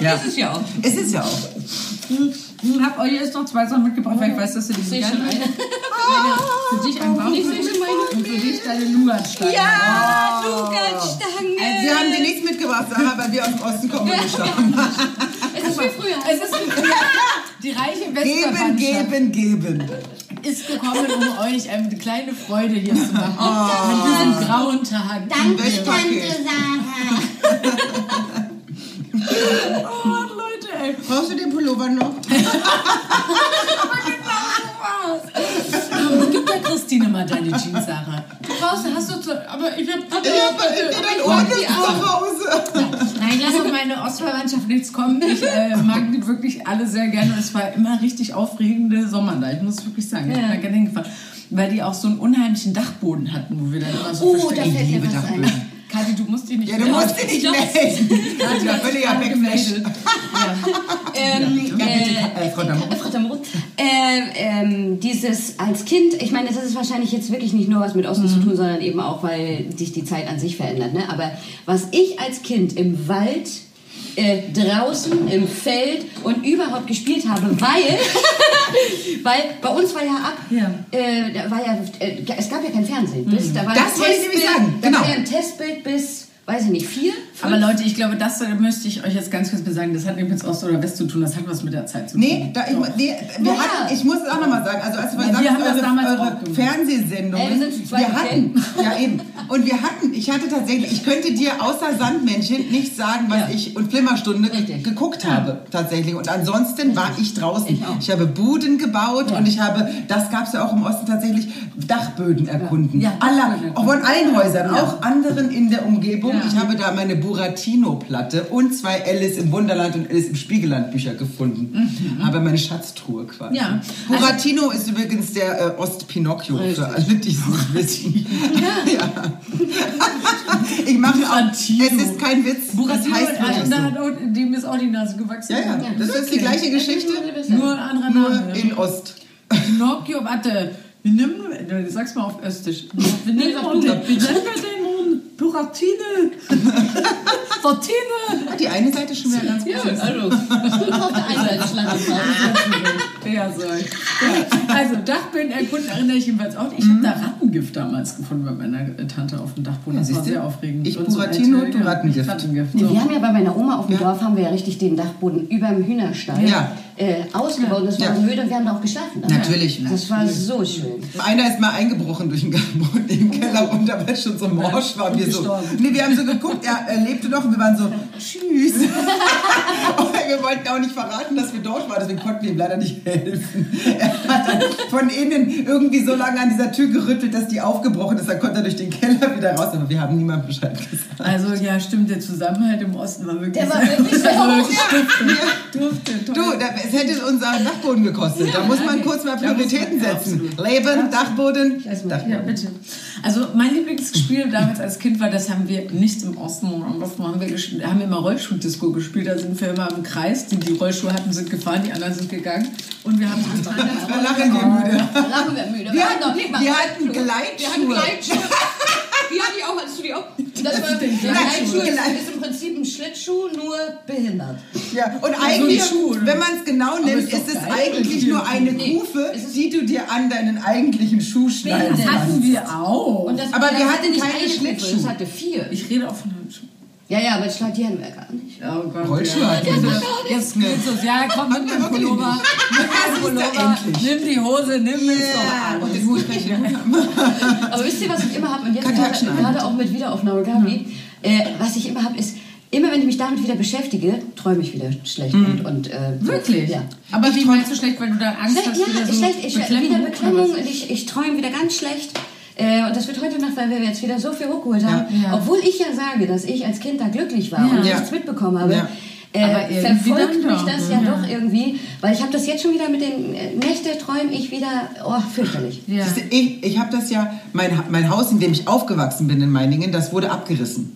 S3: Ja.
S2: Das ist ja auch.
S3: Es ist ja auch.
S1: Ich habe euch jetzt noch zwei Sachen mitgebracht, weil ich weiß, dass ihr die gerne
S2: eine.
S1: Für dich ein Bauch
S2: Ich sehe schon meine.
S1: und für dich deine Nougatstange.
S2: Ja, du ganz Stange.
S3: Sie haben dir nichts mitgebracht, Sarah, weil wir aus dem Osten kommen und nicht haben.
S2: Es ist wie früher.
S1: Es ist wie früher. Die reiche
S3: Geben,
S1: Westverwandtschaft
S3: geben, geben.
S1: ist gekommen, um euch eine kleine Freude hier zu machen. An diesem grauen Tag.
S2: Danke. Tante Sarah.
S1: Oh.
S3: Brauchst du den Pullover noch?
S1: Gib der Christine mal deine Jeans, Sarah. Du brauchst, hast du zu, aber ich hab...
S3: Ja, aber in den Ohren ist zu Hause.
S1: Nein, lass auf meine Ostverwandtschaft nichts kommen. Ich äh, mag die wirklich alle sehr gerne. Es war immer richtig aufregende Sommer da. Ich muss wirklich sagen, ich bin da gerne hingefahren. Weil die auch so einen unheimlichen Dachboden hatten, wo wir dann immer so
S2: Oh, fällt mir
S3: liebe
S2: was ein.
S1: Dich nicht
S3: Ja, du musst dich nicht melden.
S1: Kathi
S3: Ja,
S1: hat sich
S3: völliger Backflash.
S2: Ähm,
S3: Ja, bitte,
S2: äh,
S3: äh, Frau Damroth.
S2: Äh, ähm, dieses als Kind, ich meine, das ist wahrscheinlich jetzt wirklich nicht nur was mit Osten zu tun, sondern eben auch, weil sich die Zeit an sich verändert. Ne? Aber was ich als Kind im Wald, äh, draußen, im Feld und überhaupt gespielt habe, weil, weil bei uns war ja ab,
S1: Ja.
S2: Äh, war ja, äh, es gab ja kein Fernsehen. Bis, da war
S3: Das wollte ich nämlich sagen,
S2: Da
S3: genau.
S2: war ja ein Testbild bis, weiß ich nicht, vier?
S1: Aber Leute, ich glaube, das möchte ich euch jetzt ganz kurz sagen. Das hat nicht mit Ost oder West zu tun. Das hat was mit der Zeit zu tun.
S3: Nee, da, ich, nee wir
S2: Ja.
S3: hatten, ich muss es auch nochmal sagen, also als du
S1: Ja,
S3: gesagt
S1: wir haben das
S3: eure,
S1: damals
S3: eure
S1: auch gemacht.
S3: Fernsehsendungen,
S2: Ey, wir sind zu zweit
S3: wir hatten, ja eben, und wir hatten, ich hatte tatsächlich, ich könnte dir außer Sandmännchen nicht sagen, was
S2: Ja.
S3: ich und Flimmerstunde
S2: Richtig.
S3: geguckt habe, tatsächlich. Und ansonsten war ich draußen.
S2: Ich auch.
S3: habe Buden gebaut und ich habe, das gab es ja auch im Osten tatsächlich, Dachböden erkunden.
S1: Ja,
S3: Aller, auch von allen Häusern,
S1: Ja.
S3: auch anderen in der Umgebung.
S1: Ja.
S3: Ich habe da meine Buratino-Platte und zwei Alice im Wunderland und Alice im Spiegelland Bücher gefunden. Habe meine Schatztruhe quasi.
S1: Mhm. Ja.
S3: Buratino ist übrigens der äh, Ost-Pinocchio, für alle, die es nicht wissen. ja. Ich mache auch, es
S1: Buratino.
S3: ist kein Witz,
S1: Buratino,
S3: das heißt
S1: da
S3: so.
S1: hat auch, dem ist auch die Nase gewachsen.
S3: Ja, ja, das ist die gleiche Geschichte,
S1: Nur ein anderer
S3: nur
S1: Name.
S3: in Ost.
S1: Pinocchio, warte. Wir nehmen, du sag's mal auf Östisch. Wir nehmen
S2: sag
S1: wir
S2: du.
S1: den Buratine. Buratine.
S3: Die eine Seite ist schon wieder ganz gut.
S2: also, auf der einen Seite Schlange
S1: Dreherzeug. Ja. Also Dachboden erkunden erinnere ich jedenfalls auch. Ich habe da Rattengift damals gefunden bei meiner Tante auf dem Dachboden. Das war
S3: siehst du?
S1: sehr aufregend.
S3: Ich
S1: Und so
S3: Buratino,
S1: alte-
S3: du
S1: ja,
S3: Rattengift.
S1: Rattengift. So.
S2: Wir haben ja bei meiner Oma auf dem Dorf haben wir ja richtig den Dachboden über dem Hühnerstall
S3: Ja.
S2: äh, ausgebaut. Das war
S3: Ja.
S2: so müde und wir haben da auch geschlafen.
S3: Natürlich.
S2: Das war so schön.
S3: Einer ist mal eingebrochen durch den Boden im Keller runter, weil es schon so morsch war. Wir, so, nee, wir haben so geguckt, er, er lebte noch und wir waren so, tschüss. Wir wollten auch nicht verraten, dass wir dort waren, deswegen konnten wir ihm leider nicht helfen. Er hat dann von innen irgendwie so lange an dieser Tür gerüttelt, dass die aufgebrochen ist. Dann konnte er durch den Keller wieder raus, aber wir haben niemandem Bescheid gesagt.
S1: Also ja, stimmt, der Zusammenhalt im Osten war wirklich
S2: Der war
S1: sehr
S2: wirklich sehr
S1: Also,
S2: hoch.
S1: Dufte, dufte,
S3: Du, es hätte unseren Dachboden gekostet. da muss man
S1: nee,
S3: kurz mal Prioritäten
S1: man-
S3: setzen. Leben, Dachboden,
S1: Ja,
S3: Dachboden.
S1: bitte. Also mein Lieblingsspiel damals als Kind war, das haben wir nicht im Osten, haben wir, haben wir immer Rollschuh-Disco gespielt. Da sind wir immer im Kreis, die die Rollschuhe hatten, sind gefahren, die anderen sind gegangen. Und wir haben getan, als
S3: Da lachen wir müde.
S2: Lachen wir müde.
S3: Wir
S2: hatten mal
S3: wir hatten
S2: Gleitschuhe. Wir hatten Gleitschuhe. Die hatte ich auch, hattest du die auch? Das war,
S1: Gleitschuhe?
S2: Gleitschuhe ist, ist im Prinzip ein Schlittschuh, nur behindert.
S3: Ja, und eigentlich,
S1: Schuhe, oder?
S3: wenn man es genau nimmt,
S1: ist
S3: ist es
S1: geil.
S3: eigentlich nur eine
S2: Nee,
S3: Kufe,
S2: ist-
S3: die du dir an deinen eigentlichen Schuh schneiden
S1: Das hatten wir auch.
S2: Das,
S3: Aber wir
S2: hatte
S3: hatten
S2: nicht
S3: keine Schlittschuhe.
S2: Das hatte vier.
S1: ich rede auch von Handschuhen.
S2: Ja, ja, aber Schlag, die hatten wir gar nicht.
S1: Oh Gott,
S3: Rollschuhe
S1: ja.
S3: nicht.
S1: Jetzt geht's los. Ja, komm, nimm den Pullover. Nimm den Pullover. Nimm die Hose, nimm es doch an.
S2: Aber wisst ihr, was ich immer habe? Und jetzt gerade, gerade auch mit Wiederaufnahme Gabi, äh, was ich immer habe, ist, immer wenn ich mich damit wieder beschäftige, träume ich wieder schlecht. Und, und, äh.
S1: Wirklich?
S2: Ja.
S1: Aber wie meinst du schlecht, weil du da Angst
S2: Schlecht,
S1: hast?
S2: ja,
S1: wieder so
S2: schlecht. Ich,
S1: Beklemmung
S2: wieder Beklemmung und ich, ich träume wieder ganz schlecht. Äh, und das wird heute Nacht, weil wir jetzt wieder so viel hochgeholt haben.
S1: Ja.
S2: Obwohl ich ja sage, dass ich als Kind da glücklich war und
S3: Ja.
S2: nichts mitbekommen habe.
S3: Ja.
S2: Äh, verfolgt mich das ja,
S1: Ja.
S2: doch irgendwie, weil ich habe das jetzt schon wieder mit den äh, Nächte träume ich wieder, oh, fürchterlich.
S1: Ja.
S3: Siehst du, Ich, ich habe das ja, mein, mein Haus, in dem ich aufgewachsen bin in Meiningen, das wurde abgerissen.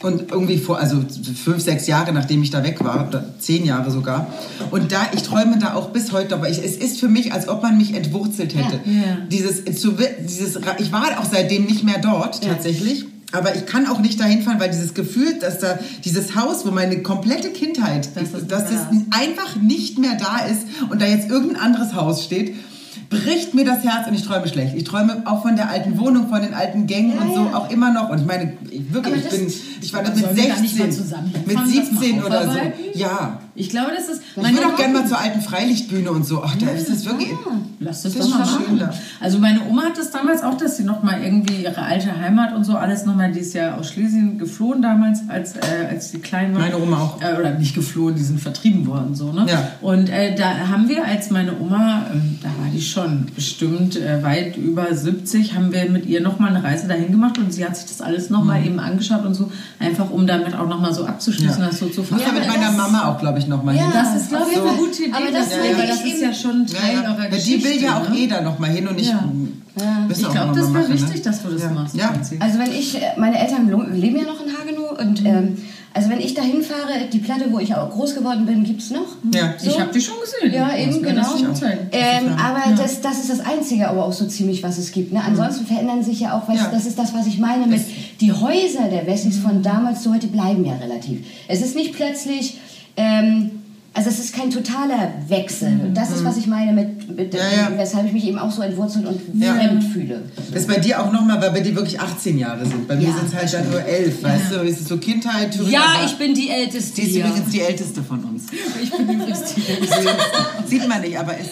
S3: Und irgendwie vor, also fünf, sechs Jahre, nachdem ich da weg war, oder zehn Jahre sogar. Und da, ich träume da auch bis heute, aber ich, es ist für mich, als ob man mich entwurzelt hätte.
S1: Ja. Ja.
S3: Dieses, zu, dieses, ich war auch seitdem nicht mehr dort, tatsächlich. Aber ich kann auch nicht dahin fahren, weil dieses Gefühl, dass da dieses Haus, wo meine komplette Kindheit,
S1: Dass das
S3: dass das einfach nicht mehr da ist und da jetzt irgendein anderes Haus steht, bricht mir das Herz und ich träume schlecht. Ich träume auch von der alten Wohnung, von den alten Gängen und so auch immer noch. Und ich meine, ich, wirklich, ich bin, ich war mit
S1: sollen wir da nicht mal
S3: 16,
S1: zusammen
S3: mit
S1: hinfahren, das mal
S3: 17 oder so. Ja.
S1: Ich glaube, das ist.
S3: Ich würde auch gerne mal zur alten Freilichtbühne und so. Ach, da ist es wirklich.
S1: Lass das,
S3: Das
S1: doch mal machen.
S3: da.
S1: Also meine Oma hat das damals auch, dass sie noch mal irgendwie ihre alte Heimat und so alles noch mal, die ist ja aus Schlesien geflohen damals, als, äh, als die klein war.
S3: Meine Oma auch.
S1: Äh, oder nicht geflohen, die sind vertrieben worden so, ne?
S3: Ja.
S1: Und äh, da haben wir, als meine Oma, ähm, da war die schon bestimmt äh, weit über 70, haben wir mit ihr noch mal eine Reise dahin gemacht und sie hat sich das alles noch mal eben angeschaut und so, einfach um damit auch noch mal so abzuschließen,
S3: Mhm. Ja.
S1: das so zu fassen.
S3: mit meiner Mama auch, glaube ich, noch mal hin.
S1: Das ist, glaube ich,
S2: so.
S1: eine gute Idee.
S2: Aber das
S1: das, weil
S2: ich
S1: das ist ja schon Teil
S3: Ja, ja.
S1: eurer
S3: Ja,
S1: Geschichte.
S3: die will ja auch
S1: ne?
S3: eh da noch mal hin und ich.
S1: Ja. Ich
S3: auch
S1: glaube,
S3: noch
S1: das
S3: mal
S1: wäre
S3: machen,
S1: wichtig,
S3: ne?
S1: dass du das
S3: ja.
S1: machst.
S3: Ja.
S2: Also wenn ich, äh, meine Eltern leben ja noch in Hagenow und ähm, also wenn ich da hinfahre, die Platte, wo ich auch groß geworden bin, gibt's noch.
S3: Ja.
S1: Ich habe die schon gesehen.
S2: Ja, eben, genau.
S1: Das schon gezeigt.
S2: Ähm, aber das, das ist das Einzige, aber auch so ziemlich, was es gibt. Ne? Ansonsten verändern sich ja auch, weißt,
S3: Ja.
S2: das ist das, was ich meine mit, die Häuser der Wessis von damals zu heute bleiben ja relativ. Es ist nicht plötzlich, ähm, also es ist kein totaler Wechsel. Und das ist, was ich meine mit, mit
S3: Ja, ja.
S2: weshalb ich mich eben auch so entwurzelt und
S3: Ja.
S2: fremd fühle.
S3: Das ist bei dir auch nochmal, weil bei dir wirklich 18 Jahre sind. Bei mir sind es halt dann nur 11, weißt du? Es ist so Kindheit, Thüringen.
S2: Ja, ich bin die Älteste
S3: Sie ist übrigens die älteste von uns.
S1: Ich bin übrigens die
S3: Sieht man nicht, aber ist.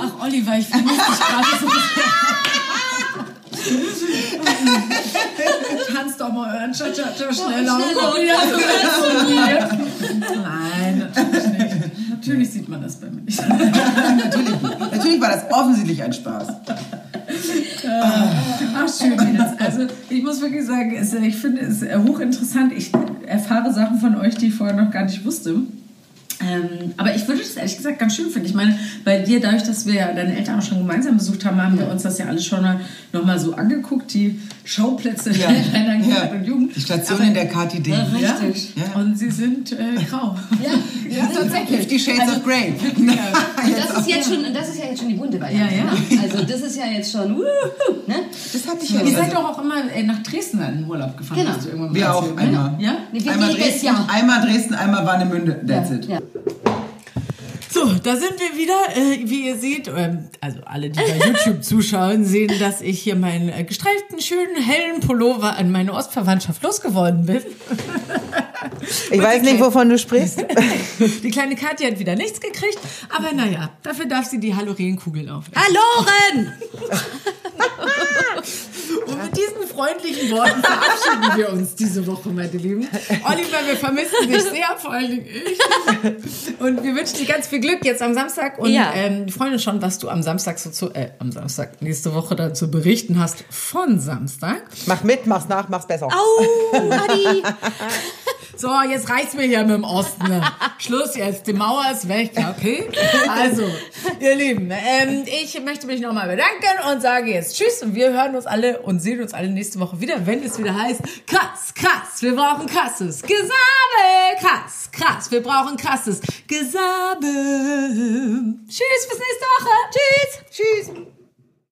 S1: Ach, Oliver, ich vermisse dich gerade so Tanz doch mal euren Cha-Cha-Cha schneller.
S2: schneller.
S1: Oh, funktioniert. Nein, natürlich nicht. Natürlich sieht man das bei mir nicht.
S3: natürlich, natürlich war das offensichtlich ein Spaß.
S1: Ach, schön jetzt. Also, ich muss wirklich sagen, es, ich finde es hochinteressant. Ich erfahre Sachen von euch, die ich vorher noch gar nicht wusste. Ähm, aber ich würde das ehrlich gesagt ganz schön finden. Ich meine, bei dir, dadurch, dass wir ja deine Eltern auch schon gemeinsam besucht haben, haben wir uns das ja alles schon mal, noch mal so angeguckt, die Schauplätze
S3: Ja.
S1: deiner Kindheit
S3: Ja.
S1: und Jugend.
S3: Die Station
S1: Aber-
S3: in der KTD.
S1: ja,
S2: Richtig.
S3: Ja.
S1: Und sie sind äh, grau.
S2: Ja,
S1: Ja, tatsächlich.
S3: Fifty Shades of Grey.
S2: Und das ist jetzt schon, das ist ja jetzt schon die bunte Variante.
S1: Ja, ja.
S2: Ne? Also das ist ja jetzt schon, wuhu, ne?
S3: Das hatte ich ja
S1: Ihr seid doch auch immer äh, nach Dresden in den Urlaub gefahren.
S2: Genau.
S3: Wir auch
S1: ne?
S3: einmal.
S1: Ja?
S2: Nee,
S3: Einmal Dresden, einmal Dresden, einmal Warnemünde. That's it.
S1: So, da sind wir wieder. Äh, wie ihr seht, ähm, also alle, die bei YouTube zuschauen, sehen, dass ich hier meinen äh, gestreiften, schönen, hellen Pullover an meine Ostverwandtschaft losgeworden bin.
S4: Ich weiß nicht, wovon du sprichst.
S1: Die kleine Katja hat wieder nichts gekriegt, aber naja, dafür darf sie die Halorenkugel aufessen.
S2: Halloren!
S1: Mit diesen freundlichen Worten verabschieden wir uns diese Woche, meine Lieben. Oliver, wir vermissen dich sehr, vor allen Dingen ich. Und wir wünschen dir ganz viel Glück jetzt am Samstag und
S2: Ja.
S1: ähm, freuen uns schon, was du am Samstag so zu, äh, am Samstag nächste Woche dann zu berichten hast von Samstag.
S4: Mach mit, mach's nach, mach's besser.
S2: Au, Adi!
S1: So, jetzt reicht's mir hier mit dem Osten. ne? Schluss jetzt, die Mauer ist weg, ja, okay? Also, ihr Lieben, ähm, ich möchte mich nochmal bedanken und sage jetzt Tschüss und wir hören uns alle und sehen uns alle nächste Woche wieder, wenn es wieder heißt, krass, krass, wir brauchen krasses Gesabe, krass, krass, wir brauchen krasses Gesabe. Tschüss, bis nächste Woche. Tschüss.
S4: Tschüss.